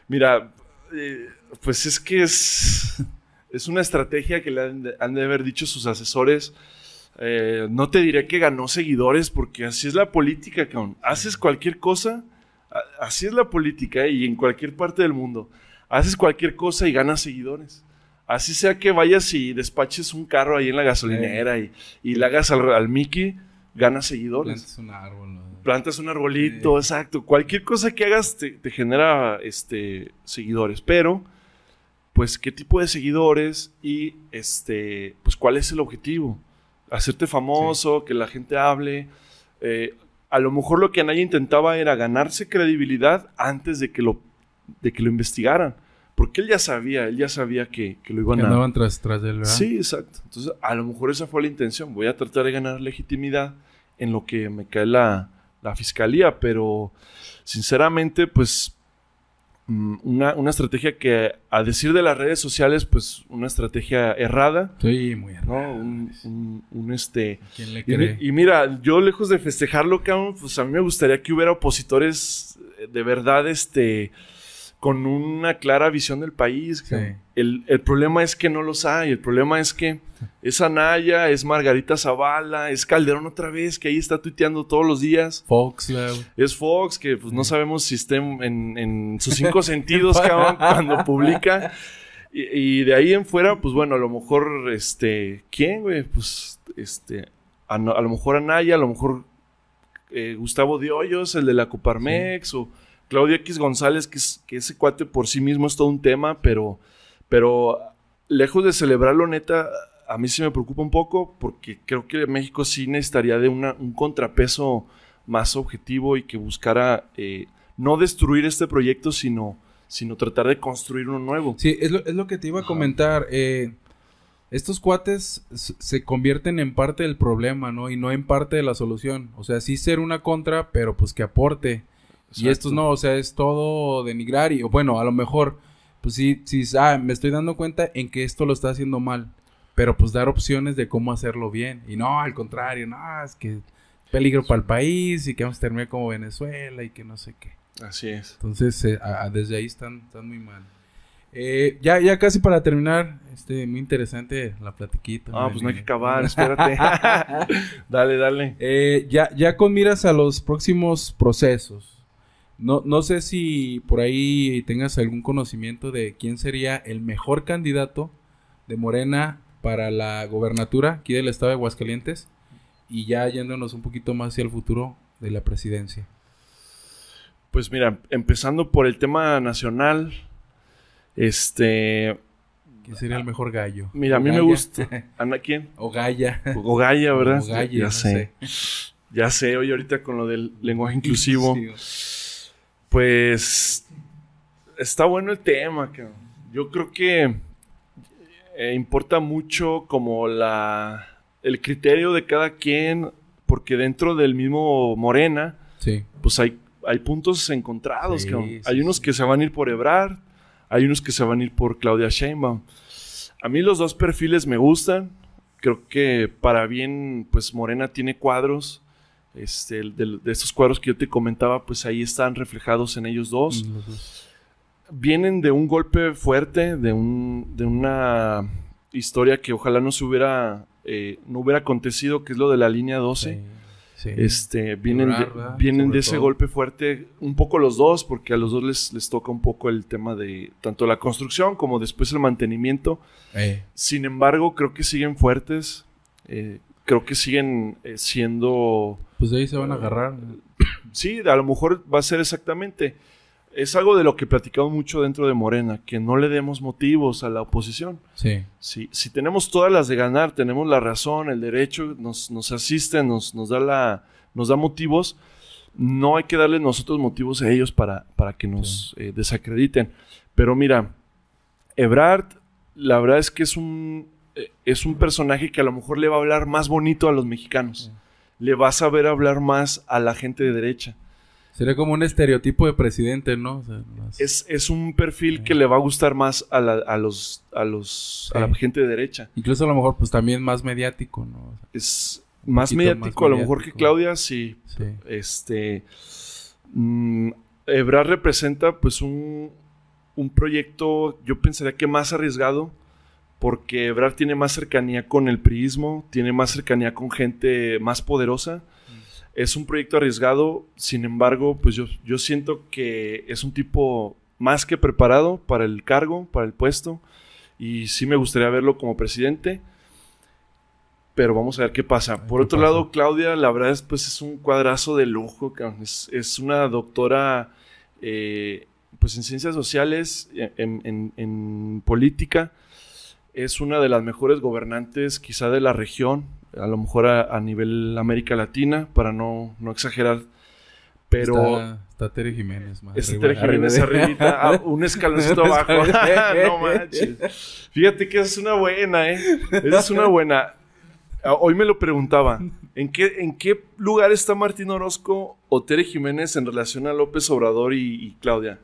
Mira, eh, pues es que es, es una estrategia que le han de, haber dicho sus asesores. Eh, no te diré que ganó seguidores, porque así es la política, cabrón. Haces cualquier cosa, así es la política, y en cualquier parte del mundo. Haces cualquier cosa y ganas seguidores. Así sea que vayas y despaches un carro ahí en la gasolinera y, y le hagas al, Mickey, ganas seguidores. Plantas un árbol. Plantas un arbolito, exacto. Cualquier cosa que hagas te, genera este, seguidores. Pero, pues, ¿qué tipo de seguidores? Y, este, pues, ¿cuál es el objetivo? Hacerte famoso, que la gente hable. Eh, a lo mejor lo que Anaya intentaba era ganarse credibilidad antes de que lo, de que lo investigaran. Porque él ya sabía, él ya sabía que, lo iban a... andaban tras, tras él, ¿verdad? Sí, exacto. Entonces, a lo mejor esa fue la intención. Voy a tratar de ganar legitimidad en lo que me cae la, fiscalía, pero sinceramente, pues, mm, una, estrategia que, a decir de las redes sociales, pues, una estrategia errada. Sí, muy errada. Un, este... ¿Quién le cree? Y, mira, yo lejos de festejarlo, cabrón, pues a mí me gustaría que hubiera opositores de verdad, este con una clara visión del país. El, problema es que no los hay. El problema es que es Anaya, es Margarita Zavala, es Calderón otra vez, que ahí está tuiteando todos los días. Fox, Es Fox, que pues no sabemos si está en, sus cinco sentidos, cabrón, cuando publica. Y, de ahí en fuera, pues bueno, a lo mejor, este, ¿quién, güey? Pues, este, a, lo mejor Anaya, a lo mejor eh, Gustavo de Hoyos, el de la Coparmex, o Claudia X González, que, es, que ese cuate por sí mismo es todo un tema, pero, pero lejos de celebrarlo, neta, a mí sí me preocupa un poco porque creo que México sí necesitaría de una, un contrapeso más objetivo y que buscara eh, no destruir este proyecto, sino, sino tratar de construir uno nuevo. Sí, es lo, es lo que te iba a comentar. Eh, estos cuates se convierten en parte del problema, ¿no? Y no en parte de la solución. O sea, sí ser una contra, pero pues que aporte. Y estos no, o sea, es todo denigrar y, bueno, a lo mejor, pues sí, sí, ah, me estoy dando cuenta en que esto lo está haciendo mal, pero pues dar opciones de cómo hacerlo bien. Y no, al contrario, no, es que peligro para el país y que vamos a terminar como Venezuela y que no sé qué. Así es. Entonces, eh, desde ahí están, están muy mal. Eh, ya, ya casi para terminar, este, muy interesante la platiquita. Ah, pues no hay que acabar, espérate. dale, dale. Eh, ya, ya con miras a los próximos procesos. No, no sé si por ahí tengas algún conocimiento de quién sería el mejor candidato de Morena para la gobernatura aquí del estado de Aguascalientes y ya yéndonos un poquito más hacia el futuro de la presidencia. Pues mira, empezando por el tema nacional, este, ¿Quién sería el mejor gallo? mira, a mí me gusta. ¿Ana quién? o Galla. O Gaya, ¿verdad? O Galle, ya no sé. Ya sé, oye, ahorita con lo del lenguaje inclusivo. Pues está bueno el tema, cabrón. Yo creo que eh, importa mucho como la el criterio de cada quien, porque dentro del mismo Morena, Sí. pues hay, hay puntos encontrados, Sí, cabrón. sí, Hay unos que se van a ir por Ebrard, hay unos que se van a ir por Claudia Sheinbaum. A mí los dos perfiles me gustan. Creo que para bien, pues Morena tiene cuadros. Este, de, de estos cuadros que yo te comentaba, pues ahí están reflejados en ellos dos. Vienen de un golpe fuerte, de, un, de una historia que ojalá no se hubiera, eh, no hubiera acontecido, que es lo de la línea 12. Sí, sí. Este, vienen de, vienen Sobre de ese todo. golpe fuerte, un poco los dos, porque a los dos les, les toca un poco el tema de tanto la construcción como después el mantenimiento. Eh, Sin embargo, creo que siguen fuertes, eh, creo que siguen eh, siendo, pues de ahí se van a agarrar. sí, a lo mejor va a ser exactamente, es algo de lo que platicamos mucho dentro de Morena, que no le demos motivos a la oposición. Sí. Si, si tenemos todas las de ganar, tenemos la razón, el derecho, nos, nos asiste, nos, nos, da la, nos da motivos, no hay que darle nosotros motivos a ellos para, para que nos eh, desacrediten. Pero mira, Ebrard, la verdad es que es un, eh, es un personaje que a lo mejor le va a hablar más bonito a los mexicanos. Le va a saber hablar más a la gente de derecha. Sería como un estereotipo de presidente, ¿no? O sea, más- Es, es un perfil que le va a gustar más a, la- a los, a, los, a la gente de derecha. Incluso a lo mejor, pues también más mediático, ¿no? O sea, es más mediático, más a lo mejor que. Claudia, sí. sí. Este. mm, Ebrard representa, pues, un, un proyecto, yo pensaría que más arriesgado, porque Ebrard tiene más cercanía con el priismo, tiene más cercanía con gente más poderosa. Es un proyecto arriesgado, sin embargo, pues yo, yo siento que es un tipo más que preparado para el cargo, para el puesto, y sí me gustaría verlo como presidente pero vamos a ver qué pasa. Por otro pasa. lado, Claudia, la verdad es, pues, es un cuadrazo de lujo. Es, es una doctora eh, pues, en ciencias sociales, en, en- en política. Es una de las mejores gobernantes quizá de la región, a lo mejor a, a nivel América Latina, para no, no exagerar. Pero Está, está Tere Jiménez, más es arriba- Tere Jiménez arriba de- arribita, ah, un escaloncito abajo. no manches. Fíjate que esa es una buena, ¿eh? Esa es una buena. Ah, Hoy me lo preguntaba. ¿En qué, ¿En qué lugar está Martín Orozco o Tere Jiménez en relación a López Obrador y, y Claudia?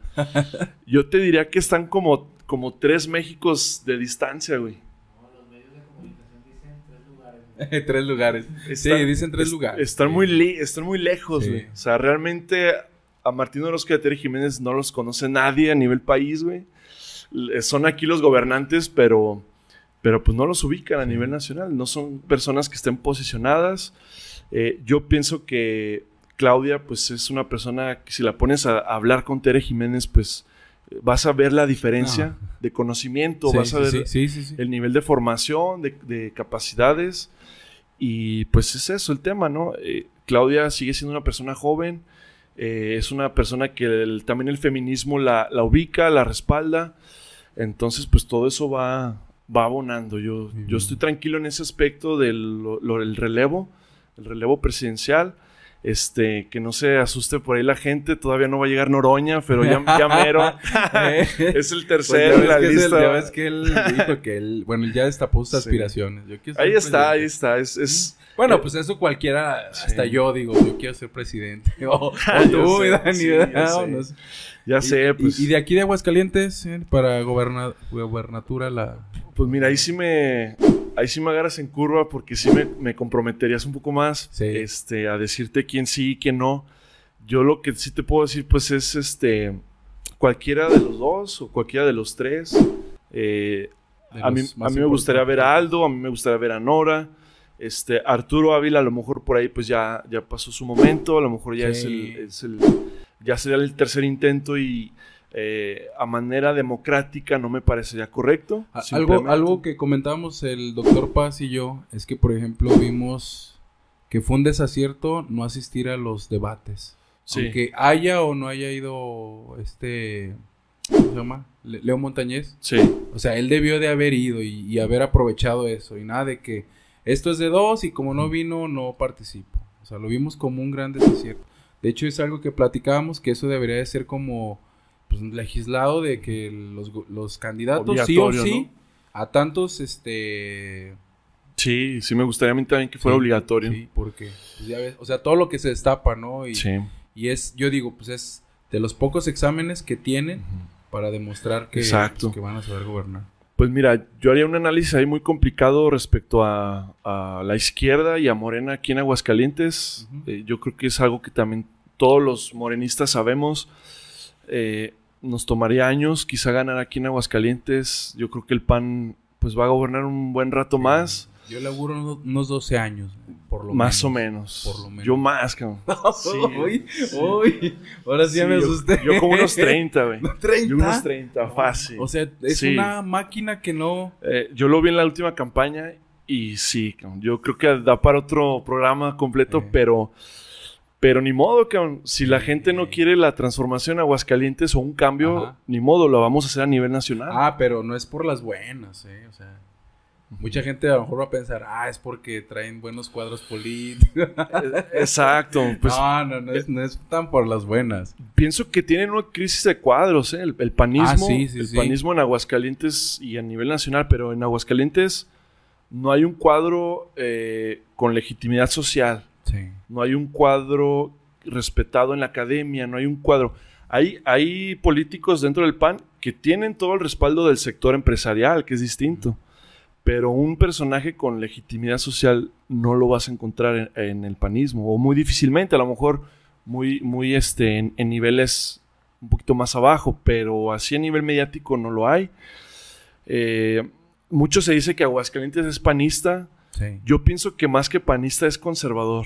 Yo te diría que están como, como tres Méxicos de distancia, güey. tres lugares. Están- sí, dicen tres es- lugares. Están, Sí. muy, están muy lejos, Sí. güey. O sea, realmente a Martín Orozco y a Tere Jiménez no los conoce nadie a nivel país, güey. Son aquí los gobernantes, pero, pero pues no los ubican a nivel nacional. No son personas que estén posicionadas. Eh, yo pienso que Claudia, pues es una persona que si la pones a, hablar con Tere Jiménez, pues vas a ver la diferencia de conocimiento, Sí, vas a ver sí, sí, el nivel de formación, de, de capacidades. Y pues es eso el tema, ¿no? Eh, Claudia sigue siendo una persona joven, eh, es una persona que el- también el feminismo la, la ubica, la respalda. Entonces, pues todo eso va, va abonando. Yo, yo estoy tranquilo en ese aspecto del lo- el relevo, el relevo presidencial. Este, que no se asuste por ahí la gente, todavía no va a llegar Noroña, pero ya, ya mero. es el Pues tercero en la el- lista. ya ves que él dijo que él, bueno, él ya destapó sus Sí. aspiraciones. Yo Ahí está, ahí está. Es, es, Bueno, pues eso cualquiera, Sí. hasta yo digo, yo quiero ser presidente. O, tú, Dani, sí, ya sé. no sé. ya Y- sé, pues. y de aquí de Aguascalientes, eh, para goberna- gobernatura, la... Pues mira, ahí sí me. Ahí sí me agarras en curva porque sí me, me comprometerías un poco más. Sí. Este, a decirte quién sí y quién no. Yo lo que sí te puedo decir, pues, es este. cualquiera de los dos o cualquiera de los tres. Eh, a, mí, a mí me gustaría ver a Aldo, a mí me gustaría ver a Nora. Este, Arturo Ávila a lo mejor por ahí pues ya, ya pasó su momento, a lo mejor ya es, el, es el, ya sería el tercer intento y eh, a manera democrática no me parecería correcto. Algo, algo que comentábamos el doctor Paz y yo es que por ejemplo vimos que fue un desacierto no asistir a los debates. Sí. Aunque haya o no haya ido este ¿cómo se llama? Leo Montañez. Sí. O sea, él debió de haber ido y, y haber aprovechado eso y nada de que esto es de dos y como no vino, no participo. O sea, lo vimos como un gran desacierto. De hecho, es algo que platicábamos, que eso debería de ser como pues, legislado de que los, los candidatos sí o sí a tantos, este... Sí, sí me gustaría a mí también que fuera obligatorio. Sí, porque, pues, ya ves, o sea, todo lo que se destapa, ¿no? Y, sí. Y es, yo digo, pues es de los pocos exámenes que tienen para demostrar que, pues, que van a saber gobernar. Pues mira, yo haría un análisis ahí muy complicado respecto a, la izquierda y a Morena aquí en Aguascalientes. Eh, yo creo que es algo que también todos los morenistas sabemos. Eh, nos tomaría años quizá ganar aquí en Aguascalientes. Yo creo que el PAN pues va a gobernar un buen rato más. Yo le auguro unos 12 años, por lo más o menos. Por lo menos. Yo más, cabrón. sí. Uy, uy. Ahora sí, me asusté. Yo, como unos 30, güey. ¿30? Yo unos 30, fácil. O sea, es una máquina que no... Eh, yo lo vi en la última campaña y sí, cabrón. Yo creo que da para otro programa completo, pero... Pero ni modo, cabrón. Si la gente no quiere la transformación en Aguascalientes o un cambio, ni modo, lo vamos a hacer a nivel nacional. Ah, pero no es por las buenas, ¿eh? O sea... Mucha gente a lo mejor va a pensar, ah, es porque traen buenos cuadros políticos. Eh, exacto. Pues, no, no, no es, no es, tan por las buenas. Pienso que tienen una crisis de cuadros, ¿eh? El, panismo, ah, sí, sí, el panismo en Aguascalientes y a nivel nacional, pero en Aguascalientes no hay un cuadro eh, con legitimidad social. No hay un cuadro respetado en la academia, no hay un cuadro. Hay, hay políticos dentro del PAN que tienen todo el respaldo del sector empresarial, que es distinto. Pero un personaje con legitimidad social no lo vas a encontrar en, el panismo, o muy difícilmente, a lo mejor muy, muy este, en, niveles un poquito más abajo, pero así a nivel mediático no lo hay. Eh, mucho se dice que Aguascalientes es panista. Yo pienso que más que panista es conservador,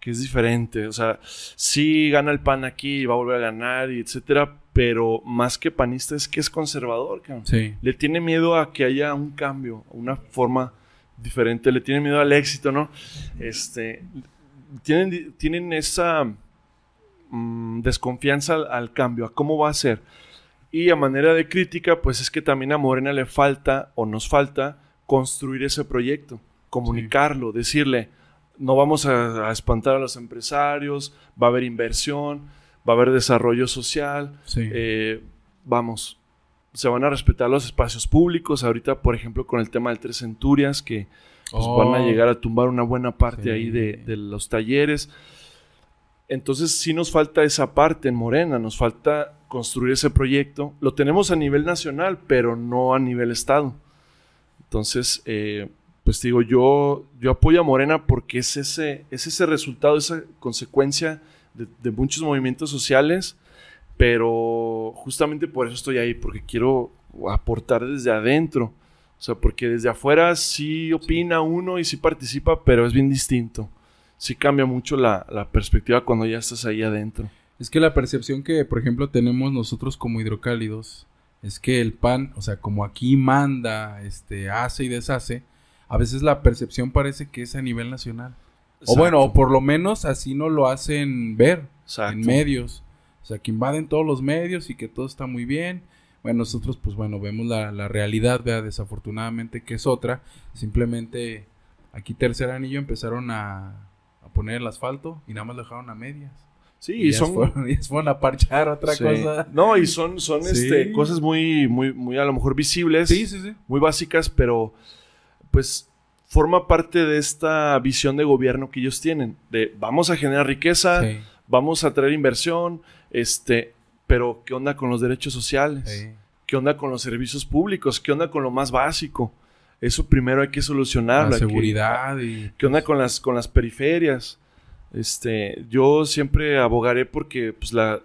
que es diferente. O sea, sí gana el PAN aquí, va a volver a ganar, y etcétera, pero más que panista es que es conservador, Sí. Le tiene miedo a que haya un cambio, una forma diferente, le tiene miedo al éxito, ¿no? Este, tienen, tienen esa mm, desconfianza al, cambio, a cómo va a ser. Y a manera de crítica, pues es que también a Morena le falta o nos falta construir ese proyecto, comunicarlo, decirle, no vamos a espantar a los empresarios, va a haber inversión va a haber desarrollo social, eh, vamos, se van a respetar los espacios públicos, ahorita por ejemplo con el tema del Tres Centurias, que pues, van a oh. llegar a tumbar una buena parte ahí de, los talleres. Entonces sí nos falta esa parte en Morena, nos falta construir ese proyecto. Lo tenemos a nivel nacional, pero no a nivel estado. Entonces, eh, pues digo, yo, yo apoyo a Morena porque es ese, es ese resultado, esa consecuencia de, muchos movimientos sociales, pero justamente por eso estoy ahí, porque quiero aportar desde adentro. O sea, porque desde afuera sí opina uno y sí participa, pero es bien distinto. Sí cambia mucho la, la, perspectiva cuando ya estás ahí adentro. Es que la percepción que, por ejemplo, tenemos nosotros como hidrocálidos es que el pan, o sea, como aquí manda, este, hace y deshace, a veces la percepción parece que es a nivel nacional. O bueno, o por lo menos así no lo hacen ver en medios. O sea, que invaden todos los medios y que todo está muy bien. Bueno, nosotros pues bueno, vemos la, la realidad, vea, desafortunadamente que es otra. Simplemente aquí Tercer Anillo empezaron a, a poner el asfalto y nada más lo dejaron a medias. Sí, y, son fueron, a parchar otra cosa. No, y son, son este, cosas muy, muy, muy a lo mejor visibles. Sí, sí, sí. Muy básicas, pero pues forma parte de esta visión de gobierno que ellos tienen, de vamos a generar riqueza, vamos a traer inversión, este, pero ¿qué onda con los derechos sociales? ¿Qué onda con los servicios públicos? ¿Qué onda con lo más básico? Eso primero hay que solucionarlo. La seguridad y... ¿Qué onda con las, con las periferias? Este, yo siempre abogaré porque pues, la,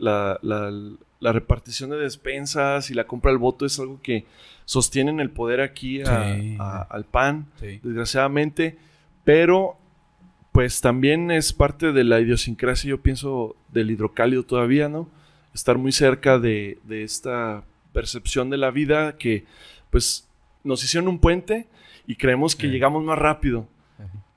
la repartición de despensas y la compra del voto es algo que sostienen el poder aquí a- Sí. a- al PAN, Sí. desgraciadamente, pero pues también es parte de la idiosincrasia, yo pienso, del hidrocálido todavía, ¿no? Estar muy cerca de, de esta percepción de la vida que pues nos hicieron un puente y creemos que Sí. llegamos más rápido.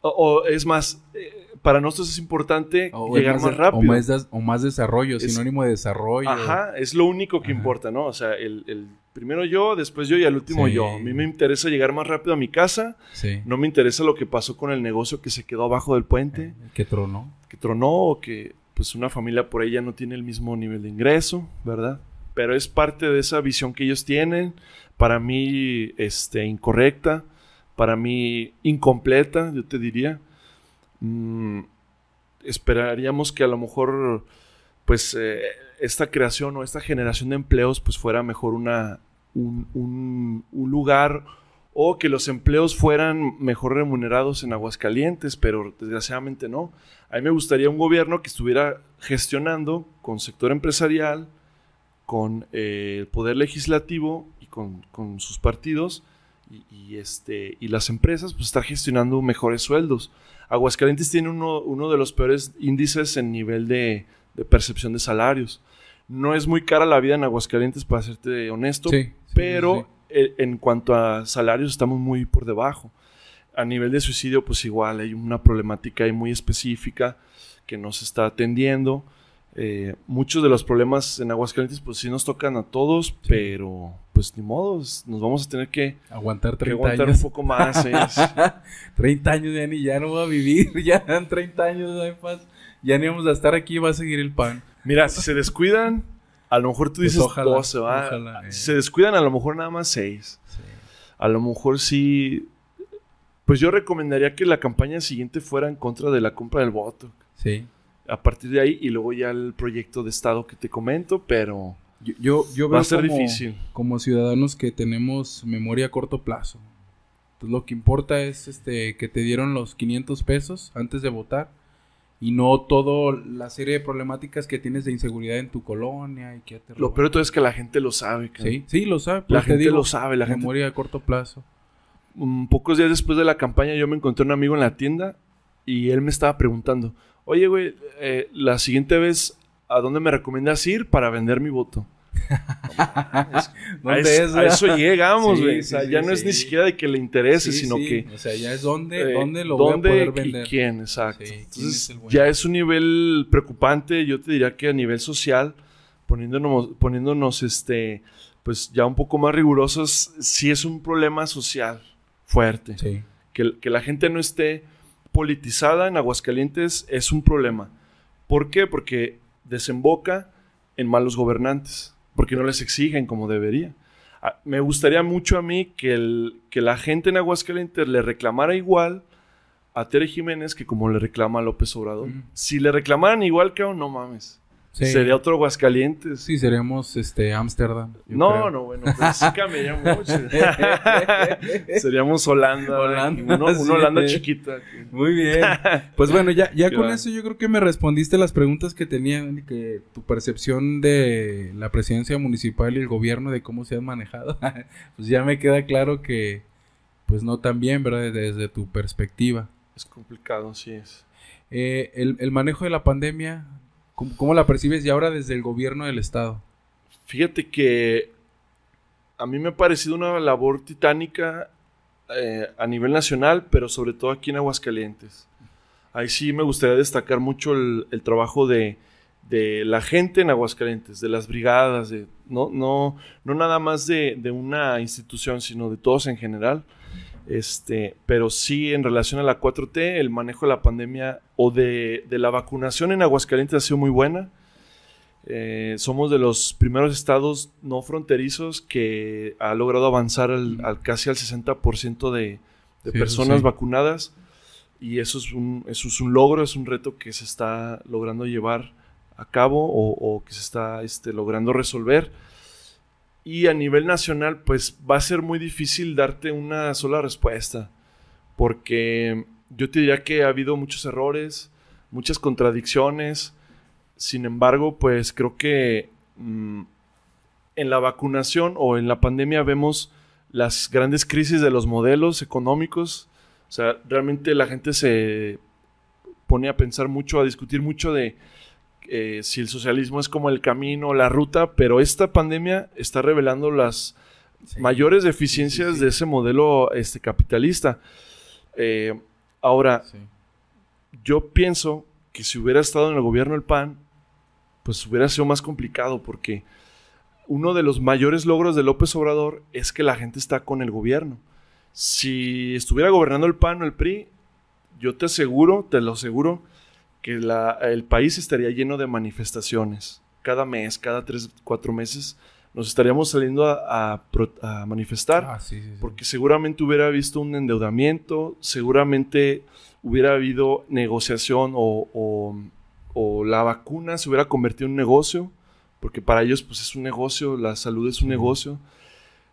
O, o es más, eh, para nosotros es importante O llegar más, rápido. O más, des- o más desarrollo, Es- sinónimo de desarrollo. Ajá, es lo único que Ajá. importa, ¿no? O sea, el, el primero yo, después yo y al último Sí. yo. A mí me interesa llegar más rápido a mi casa. Sí. No me interesa lo que pasó con el negocio que se quedó abajo del puente, Que tronó. que tronó o que pues una familia por ahí ya no tiene el mismo nivel de ingreso, ¿verdad? Pero es parte de esa visión que ellos tienen, para mí este, incorrecta, para mí incompleta, yo te diría. Mm, esperaríamos que a lo mejor pues eh, esta creación o esta generación de empleos pues fuera mejor una, un, lugar o que los empleos fueran mejor remunerados en Aguascalientes, pero desgraciadamente no. A mí me gustaría un gobierno que estuviera gestionando con sector empresarial, con eh, el poder legislativo y con, con sus partidos y, este, y las empresas, pues estar gestionando mejores sueldos. Aguascalientes tiene uno, uno de los peores índices en nivel de percepción de salarios. No es muy cara la vida en Aguascalientes, para serte honesto, Sí, pero sí, en cuanto a salarios estamos muy por debajo. A nivel de suicidio, pues igual hay una problemática ahí muy específica que no se está atendiendo. Eh, muchos de los problemas en Aguascalientes, pues sí nos tocan a todos, pero pues ni modo, nos vamos a tener que, Aguantar que 30 aguantar años. un poco más. ¿eh? 30 años ya ni ya no voy a vivir. Ya dan 30 años. Ya ni vamos a estar aquí, va a seguir el pan. Mira, si se descuidan, a lo mejor tú Pues dices ojalá, 12, ¿va? ojalá, eh. Si se descuidan, a lo mejor nada más 6. A lo mejor sí. Pues yo recomendaría que la campaña siguiente fuera en contra de la compra del voto. Sí. A partir de ahí, y luego ya el proyecto de Estado que te comento, pero Yo, yo, yo va veo a ser como, difícil. como ciudadanos que tenemos memoria a corto plazo. Entonces lo que importa es este que te dieron los 500 pesos antes de votar y no toda la serie de problemáticas que tienes de inseguridad en tu colonia y que te Lo peor de todo es que la gente lo sabe. cabrón. Sí, sí, lo sabe. La pues te gente digo, lo sabe. La gente memoria a corto plazo. Mm, pocos días después de la campaña yo me encontré un amigo en la tienda y él me estaba preguntando, oye, güey, eh, la siguiente vez, ¿a dónde me recomiendas ir para vender mi voto? a, ¿Dónde es- es, a eso llegamos, Sí, güey. o sí, sea, sí, ya no es ni siquiera de que le interese, sino que... O sea, ya es dónde, eh, dónde lo voy a dónde poder y vender. quién, exacto. Quién Entonces, es ya es un nivel preocupante, yo te diría que a nivel social, poniéndonos, poniéndonos este, pues ya un poco más rigurosos, sí es un problema social fuerte. Que, que la gente no esté politizada en Aguascalientes es un problema. ¿Por qué? Porque desemboca en malos gobernantes, porque no les exigen como debería. Ah, Me gustaría mucho a mí que, el- que la gente en Aguascalientes le reclamara igual a Tere Jiménez que como le reclama a López Obrador. Si le reclamaran igual, que no mames. Sí. Sería otro Aguascalientes. Sí, seríamos este Ámsterdam. No, creo. no, bueno, pues sí cambiaría mucho. Seríamos Holanda. Holanda, Uno, sí. una Holanda chiquita. Muy bien. Pues bueno, ya, ya con eso yo creo que me respondiste las preguntas que tenían, que tu percepción de la presidencia municipal y el gobierno, de cómo se han manejado. pues ya me queda claro que, pues no tan bien, ¿verdad? Desde tu perspectiva. Es complicado, sí es. Eh, el, el manejo de la pandemia, ¿cómo, la percibes y ahora desde el gobierno del estado? Fíjate que a mí me ha parecido una labor titánica eh, a nivel nacional, pero sobre todo aquí en Aguascalientes. Ahí sí me gustaría destacar mucho el, el trabajo de, de la gente en Aguascalientes, de las brigadas, de, no, no, no nada más de, de una institución, sino de todos en general. Este, pero sí en relación a la 4T, el manejo de la pandemia o de, de la vacunación en Aguascalientes ha sido muy buena. Eh, somos de los primeros estados no fronterizos que ha logrado avanzar al, al casi al 60% de, de Sí, personas sí. vacunadas. Y eso es, un, eso es un logro, es un reto que se está logrando llevar a cabo o, o que se está este, logrando resolver. Y a nivel nacional, pues va a ser muy difícil darte una sola respuesta. Porque yo te diría que ha habido muchos errores, muchas contradicciones. Sin embargo, pues creo que mm, en la vacunación o en la pandemia vemos las grandes crisis de los modelos económicos. O sea, realmente la gente se pone a pensar mucho, a discutir mucho de eh, si el socialismo es como el camino, la ruta, pero esta pandemia está revelando las mayores deficiencias de ese modelo este, capitalista. Eh, ahora, yo pienso que si hubiera estado en el gobierno el PAN, pues hubiera sido más complicado porque uno de los mayores logros de López Obrador es que la gente está con el gobierno. Si estuviera gobernando el PAN o el PRI, yo te aseguro, te lo aseguro, que el país estaría lleno de manifestaciones. Cada mes, cada tres, cuatro meses, nos estaríamos saliendo a, manifestar. Ah, porque seguramente hubiera visto un endeudamiento, seguramente hubiera habido negociación o, la vacuna se hubiera convertido en un negocio, porque para ellos pues es un negocio, la salud es un negocio.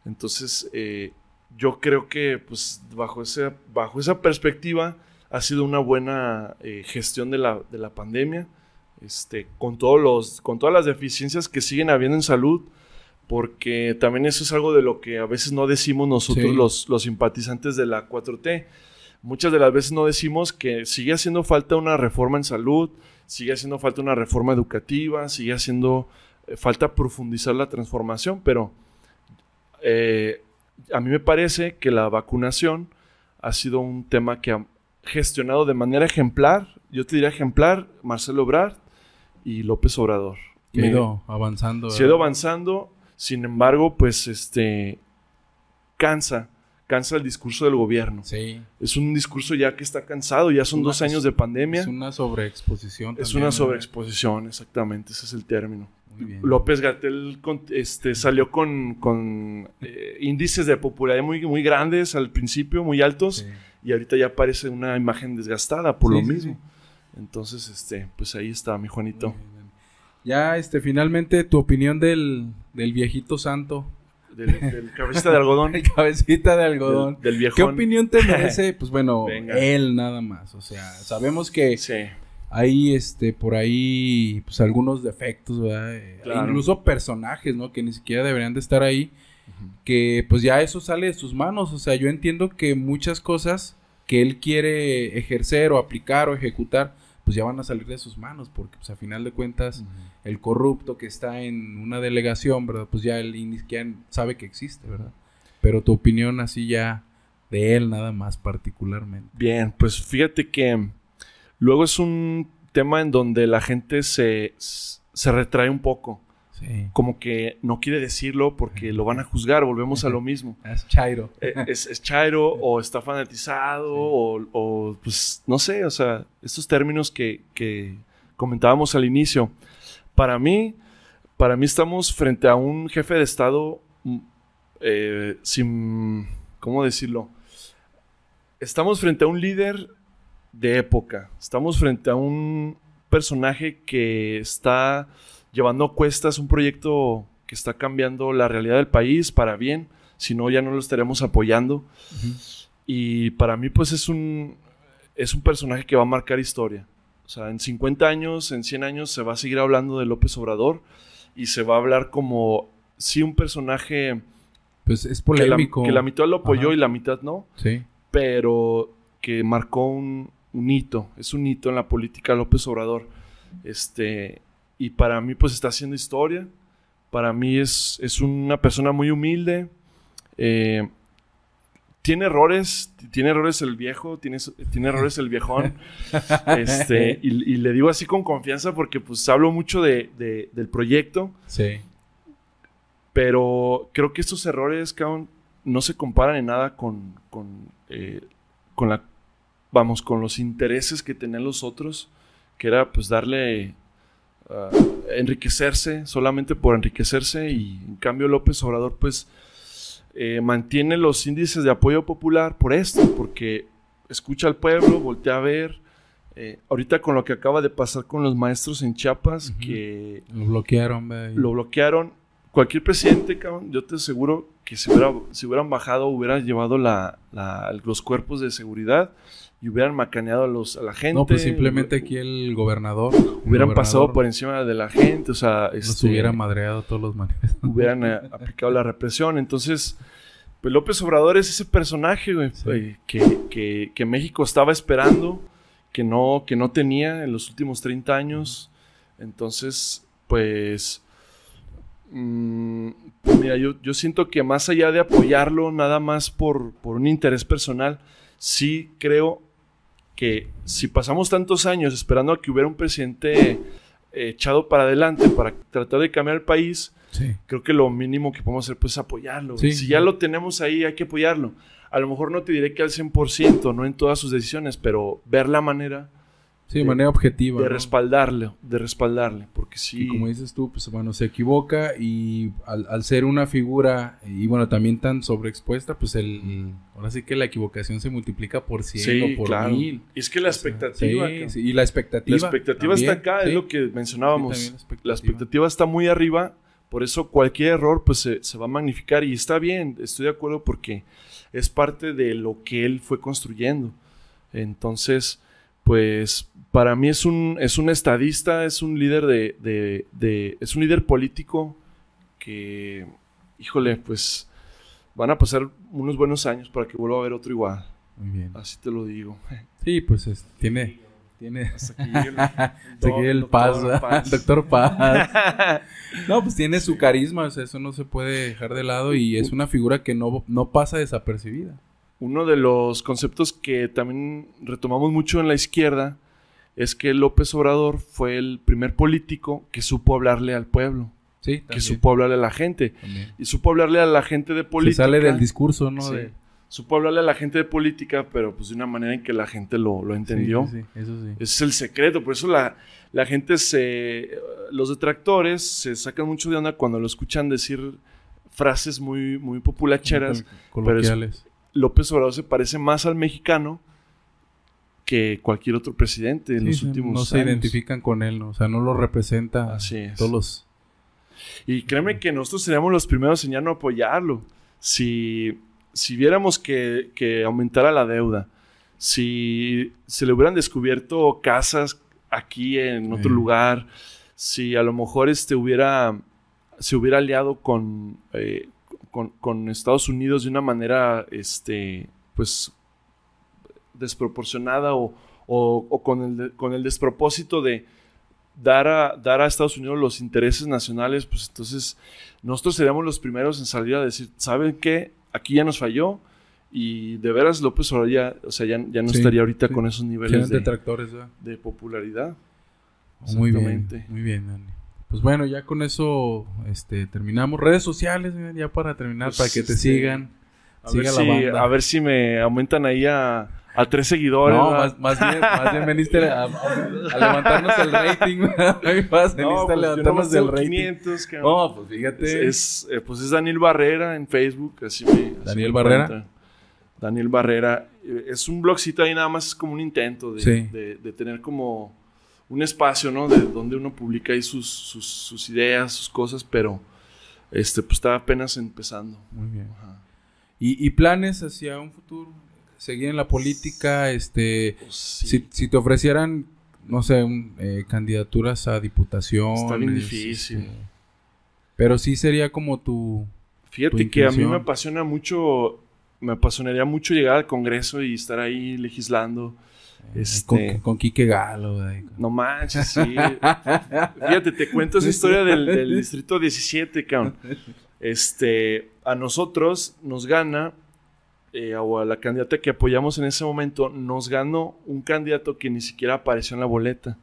Entonces, eh, yo creo que pues bajo, ese, bajo esa perspectiva ha sido una buena eh, gestión de la, de la pandemia, este, con, todos los, con todas las deficiencias que siguen habiendo en salud, porque también eso es algo de lo que a veces no decimos nosotros los, los simpatizantes de la 4T muchas de las veces no decimos que sigue haciendo falta una reforma en salud, sigue haciendo falta una reforma educativa, sigue haciendo eh, falta profundizar la transformación, pero eh, a mí me parece que la vacunación ha sido un tema que ha gestionado de manera ejemplar, yo te diría ejemplar, Marcelo Obrard y López Obrador. Ha ido avanzando. Se ha ido avanzando, sin embargo, pues este cansa cansa el discurso del gobierno. Sí. Es un discurso ya que está cansado, ya son dos años de pandemia. Es una sobreexposición. es una sobreexposición, exactamente, ese es el término. López Gatel este, salió con, eh, índices de popularidad muy, muy grandes al principio, muy altos, y ahorita ya parece una imagen desgastada por lo mismo. Entonces, este, pues ahí está, mi Juanito. Ya, este, finalmente, tu opinión del, del viejito santo del, cabecita de algodón. cabecita de algodón. Del, viejo. ¿Qué opinión te merece? Pues bueno, él nada más. O sea, sabemos que hay este por ahí pues algunos defectos, ¿verdad? Eh, incluso personajes, ¿no? Que ni siquiera deberían de estar ahí. Que pues ya eso sale de sus manos. O sea, yo entiendo que muchas cosas que él quiere ejercer o aplicar o ejecutar pues ya van a salir de sus manos, porque pues a final de cuentas el corrupto que está en una delegación, ¿verdad? Pues ya siquiera sabe que existe, ¿verdad? Pero tu opinión así ya de él nada más particularmente. Bien, pues fíjate que luego es un tema en donde la gente se, se retrae un poco. Como que no quiere decirlo porque lo van a juzgar, volvemos a lo mismo. Es Chairo. Eh, es, Chairo o está fanatizado o, pues no sé, o sea, estos términos que, comentábamos al inicio. Para mí, para mí estamos frente a un jefe de Estado mm, eh, sin, ¿cómo decirlo? Estamos frente a un líder de época. Estamos frente a un personaje que está llevando a cuestas un proyecto que está cambiando la realidad del país para bien, si no ya no lo estaremos apoyando. Y para mí pues es un, es un personaje que va a marcar historia. O sea, en 50 años, en 100 años se va a seguir hablando de López Obrador y se va a hablar como, sí, un personaje... Pues es polémico. Que la, mitad lo apoyó y la mitad no. Sí. Pero que marcó un, un hito, es un hito en la política López Obrador. Este, y para mí pues está haciendo historia. Para mí es, es una persona muy humilde. Eh, tiene errores, tiene errores el viejo, tiene, tiene errores el viejón. este, y, le digo así con confianza porque pues hablo mucho de, del proyecto. Sí. Pero creo que estos errores, no se comparan en nada con, con, eh, con la, vamos, con los intereses que tenían los otros, que era pues darle enriquecerse solamente por enriquecerse y en cambio López Obrador pues eh, mantiene los índices de apoyo popular por esto, porque escucha al pueblo, voltea a ver. Eh, ahorita con lo que acaba de pasar con los maestros en Chiapas, que lo bloquearon, lo bloquearon. Cualquier presidente, cabrón, yo te aseguro que si, hubiera, si hubieran bajado, hubiera llevado la, los cuerpos de seguridad y hubieran macaneado a, los, a la gente. No, pues simplemente aquí el gobernador. Hubieran pasado por encima de la gente, o sea... Este, hubieran madreado todos los manifestantes. Hubieran eh, aplicado la represión. Entonces, pues López Obrador es ese personaje, güey, que, que, que, México estaba esperando, que no, que no tenía en los últimos 30 años. Entonces, pues... Mm, pues mira, yo, yo siento que más allá de apoyarlo nada más por, por un interés personal, sí creo que si pasamos tantos años esperando a que hubiera un presidente eh, echado para adelante para tratar de cambiar el país, creo que lo mínimo que podemos hacer pues, es apoyarlo. Si ya lo tenemos ahí, hay que apoyarlo. A lo mejor no te diré que al 100%, no en todas sus decisiones, pero ver la manera Sí, de manera objetiva. De respaldarle, de respaldarle, porque sí. Y como dices tú, pues bueno, se equivoca y al, ser una figura y bueno, también tan sobreexpuesta, pues el, ahora sí que la equivocación se multiplica por cien o por mil. Y es que la expectativa. sí, y la expectativa. La expectativa está acá, es lo que mencionábamos. La expectativa. la expectativa. está muy arriba, por eso cualquier error pues se, se va a magnificar y está bien, estoy de acuerdo porque es parte de lo que él fue construyendo. Entonces pues para mí es un, es un estadista, es un líder de, es un líder político que, híjole, pues van a pasar unos buenos años para que vuelva a haber otro igual. Muy bien. Así te lo digo. Sí, pues tiene, tiene. Hasta aquí el, Paz, Doctor Paz. no, pues tiene su carisma, o sea, eso no se puede dejar de lado y es una figura que no, no pasa desapercibida. Uno de los conceptos que también retomamos mucho en la izquierda es que López Obrador fue el primer político que supo hablarle al pueblo. Sí, que supo hablarle a la gente. Y supo hablarle a la gente de política. Se sale del discurso, ¿no? Supo hablarle a la gente de política, pero pues de una manera en que la gente lo, lo entendió. Sí, eso sí. Ese es el secreto. Por eso la, la gente se. Los detractores se sacan mucho de onda cuando lo escuchan decir frases muy, muy populacheras. Coloquiales. López Obrador se parece más al mexicano que cualquier otro presidente en los últimos años. No se identifican con él, ¿no? o sea, no lo representa Así todos Y créeme que nosotros seríamos los primeros en ya no apoyarlo. Si, si viéramos que, que aumentara la deuda, si se le hubieran descubierto casas aquí en otro lugar, si a lo mejor este hubiera, se hubiera aliado con, eh, con, Estados Unidos de una manera, este, pues, desproporcionada o, con, el, con el despropósito de dar a, dar a Estados Unidos los intereses nacionales, pues entonces nosotros seríamos los primeros en salir a decir, ¿saben qué? Aquí ya nos falló y de veras López Obrador ya, o sea, ya, no estaría ahorita con esos niveles de, de, popularidad. Muy bien, muy bien, Dani. Pues bueno, ya con eso este, terminamos. Redes sociales, ya para terminar, para que te sigan. A ver, si, a ver si me aumentan ahí a, a tres seguidores. No, más, más, bien, más bien veniste a, levantarnos el rating. más veniste no, pues a levantarnos el rating. 500, no, pues fíjate. Es, eh, pues es Daniel Barrera en Facebook. Así me, Daniel Barrera. Daniel Barrera. Eh, es un blogcito ahí nada más, es como un intento de, de, de tener como un espacio, ¿no? De donde uno publica ahí sus, sus, ideas, sus cosas, pero este, pues estaba apenas empezando. Muy bien. ¿Y, planes hacia un futuro? ¿Seguir en la política? Este, pues si, te ofrecieran, no sé, eh, candidaturas a diputación. Está bien difícil. Este, pero sí sería como tu. Fíjate que a mí me apasiona mucho, me apasionaría mucho llegar al Congreso y estar ahí legislando. Este, con, Quique Galo. No manches, sí. Fíjate, te cuento esa historia del, distrito 17, cabrón. Este, a nosotros nos gana, eh, o a la candidata que apoyamos en ese momento, nos ganó un candidato que ni siquiera apareció en la boleta.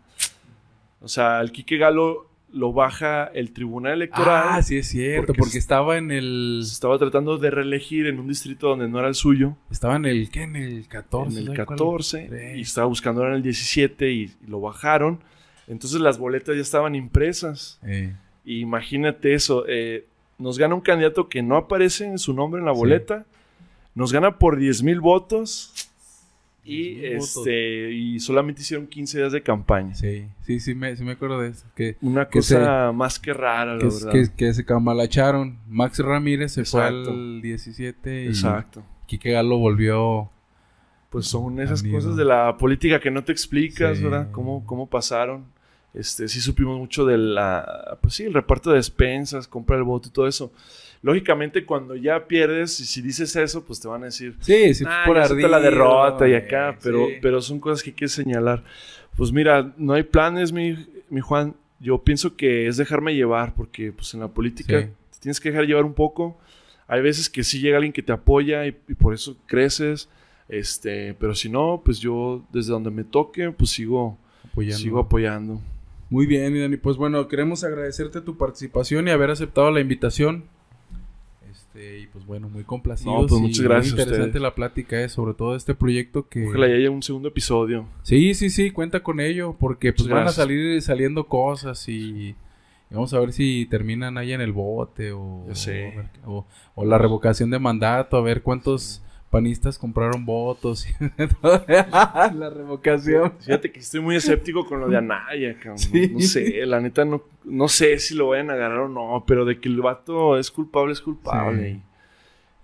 O sea, el Quique Galo lo baja el Tribunal Electoral. Ah, sí es cierto, porque, estaba en el... Se estaba tratando de reelegir en un distrito donde no era el suyo. Estaba en el, ¿qué? En el 14. En el 14. Y estaba buscando ahora en el 17 y, lo bajaron. Entonces las boletas ya estaban impresas. imagínate eso. Eh, nos gana un candidato que no aparece en su nombre en la boleta. Nos gana por 10 mil votos. Y, este, y solamente hicieron 15 días de campaña. Sí, sí, sí me, sí me acuerdo de eso. Que, Una cosa más que rara, la que, verdad. Que, que, se camalacharon. Max Ramírez se fue al 17 y Exacto. Quique Galo volvió pues son esas Amigo. cosas de la política que no te explicas, Sí. ¿verdad? Cómo, cómo pasaron. Este, sí supimos mucho de la, pues sí, el reparto de despensas, compra el voto y todo eso. Lógicamente, cuando ya pierdes, y si dices eso, pues te van a decir, Sí, sí, ah, por acepta la ardido, derrota y eh, acá, pero, sí. pero son cosas que hay que señalar. Pues mira, no hay planes, mi, mi Juan. Yo pienso que es dejarme llevar, porque pues en la política Sí. te tienes que dejar llevar un poco. Hay veces que sí llega alguien que te apoya y, y por eso creces. Este, pero si no, pues yo desde donde me toque, pues sigo, Apoyando. sigo apoyando. Muy bien, Dani. Pues bueno, queremos agradecerte tu participación y haber aceptado la invitación. Este, y pues bueno, muy complacidos. No, pues y muchas gracias Muy interesante ustedes. la plática, eh, sobre todo este proyecto que... Ojalá ya haya un segundo episodio. Sí, sí, sí, cuenta con ello, porque pues Muchas van a salir saliendo cosas y, vamos a ver si terminan ahí en el bote o, o la revocación de mandato, a ver cuántos panistas compraron votos. y la revocación. Fíjate que estoy muy escéptico con lo de Anaya, cabrón. Sí. No, sé, la neta no, no sé si lo vayan a agarrar o no, pero de que el vato es culpable, es culpable. Sí.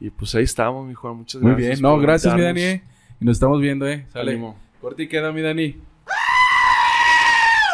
Y, y pues ahí estamos, mi Juan. Muchas Muy gracias. bien, no, gracias mi. Dani. eh, Y nos estamos viendo, eh. Sale. Corte y queda mi Dani.